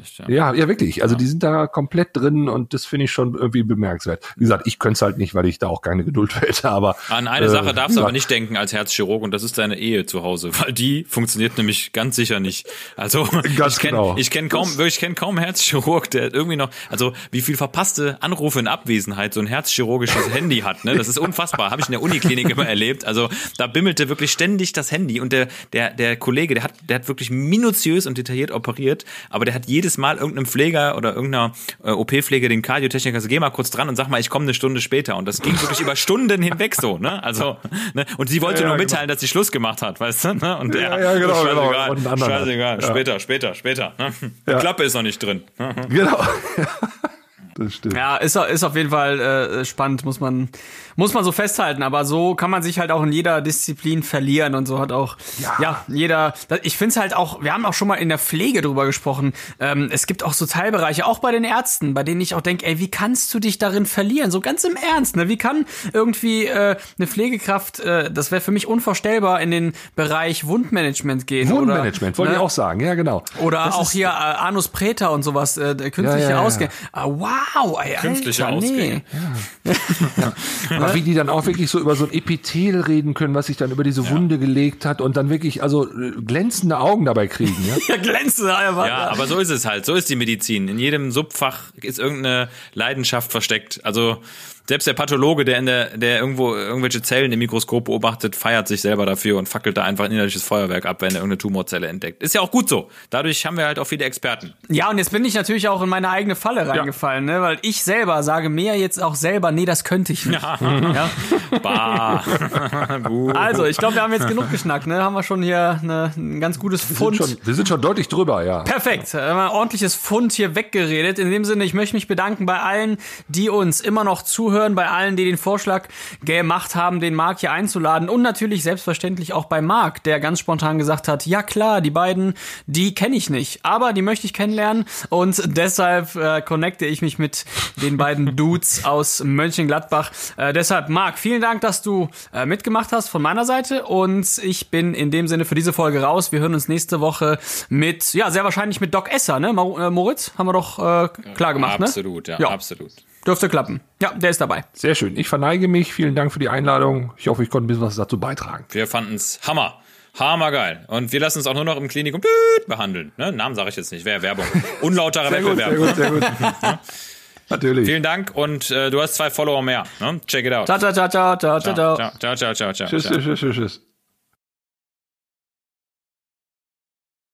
Echt, ja. ja, ja, wirklich. Also die sind da komplett drin und das finde ich schon irgendwie bemerkenswert. Wie gesagt, ich könnte es halt nicht, weil ich da auch keine Geduld für [LAUGHS] hätte, aber An eine äh, Sache darfst du ja. aber nicht denken als Herzchirurg und das ist deine Ehe zu Hause, weil die funktioniert nämlich ganz sicher nicht. Also [LAUGHS] Ganz ich kenne genau. ich kenn kaum wirklich kenn kaum Herzchirurg, der irgendwie noch also wie viel verpasste Anrufe in Abwesenheit so ein herzchirurgisches Handy hat, ne? Das ist unfassbar, habe ich in der Uniklinik immer erlebt. Also da bimmelte wirklich ständig das Handy und der der der Kollege, der hat der hat wirklich minutiös und detailliert operiert, aber der hat jedes Mal irgendeinem Pfleger oder irgendeiner äh, OP-Pflege den Kardiotechniker so geh mal kurz dran und sag mal, ich komme eine Stunde später und das ging wirklich über [LAUGHS] Stunden hinweg so, ne? Also, ne? Und sie wollte Ja, ja, nur genau. mitteilen, dass sie Schluss gemacht hat, weißt du, ne? Und der, Ja, ja, genau, genau. scheißegal, hat. scheißegal, Ja. später, später, später, ne? Die Ja. Klappe ist noch nicht drin. Genau. [LAUGHS] das stimmt. Ja, ist, ist auf jeden Fall äh, spannend, muss man, muss man so festhalten. Aber so kann man sich halt auch in jeder Disziplin verlieren und so hat auch, ja, jeder, da- ich finde es halt auch, wir haben auch schon mal in der Pflege drüber gesprochen. Ähm, es gibt auch so Teilbereiche, auch bei den Ärzten, bei denen ich auch denke, ey, wie kannst du dich darin verlieren? So ganz im Ernst, ne? Wie kann irgendwie äh, eine Pflegekraft, äh, das wäre für mich unvorstellbar, in den Bereich Wundmanagement gehen. Wundmanagement, wollte ne? ich auch sagen, ja genau. Oder Das auch hier äh, Anus Preta und sowas, äh, der künstliche Ja, ja, ja. Ausgänge. Ah, wow, ey, Künstliche Alter, Ausgänge. Nee. [LAUGHS] Aber wie die dann auch wirklich so über so ein Epithel reden können, was sich dann über diese Wunde gelegt hat und dann wirklich also äh, glänzende Augen dabei kriegen. Ja? [LAUGHS] Ja, glänze einfach. Ja, aber so ist es halt. So ist die Medizin. In jedem Subfach ist irgendeine Leidenschaft versteckt. Also selbst der Pathologe, der in der, der irgendwo irgendwelche Zellen im Mikroskop beobachtet, feiert sich selber dafür und fackelt da einfach ein innerliches Feuerwerk ab, wenn er irgendeine Tumorzelle entdeckt. Ist ja auch gut so. Dadurch haben wir halt auch viele Experten. Ja, und jetzt bin ich natürlich auch in meine eigene Falle reingefallen, ne? weil ich selber sage mir jetzt auch selber, nee, das könnte ich nicht. ja. [LAUGHS] Bah. [LAUGHS] Gut. Also, ich glaube, wir haben jetzt genug geschnackt, ne? Haben wir schon hier eine, ein ganz gutes Wir, Pfund. sind schon, wir sind schon deutlich drüber, ja. Perfekt, wir haben ein ordentliches Pfund hier weggeredet. In dem Sinne, ich möchte mich bedanken bei allen, die uns immer noch zuhören Zuhören, bei allen, die den Vorschlag gemacht haben, den Marc hier einzuladen und natürlich selbstverständlich auch bei Marc, der ganz spontan gesagt hat, ja klar, die beiden, die kenne ich nicht, aber die möchte ich kennenlernen und deshalb äh, connecte ich mich mit den beiden [LAUGHS] Dudes aus Mönchengladbach. Äh, deshalb, Marc, vielen Dank, dass du äh, mitgemacht hast von meiner Seite und ich bin in dem Sinne für diese Folge raus. Wir hören uns nächste Woche mit, ja, sehr wahrscheinlich mit Doc Esser, ne? Äh, Moritz, haben wir doch äh, klar gemacht, absolut, ne? ja, absolut. Dürfte klappen. Ja, der ist dabei. Sehr schön. Ich verneige mich. Vielen Dank für die Einladung. Ich hoffe, ich konnte ein bisschen was dazu beitragen. Wir fanden's Hammer. Hammergeil. Und wir lassen uns auch nur noch im Klinikum behandeln. Ne? Namen sage ich jetzt nicht. Wäre Werbung. [LAUGHS] Unlauterer Sehr gut, Wettbewerb. sehr gut, sehr gut. [LAUGHS] Natürlich. Vielen Dank und äh, du hast zwei Follower mehr. Ne? Check it out. Ciao, ciao, ciao, ciao, ciao, ciao. ciao, ciao, ciao, ciao, ciao. Tschüss, ciao. tschüss, tschüss, tschüss.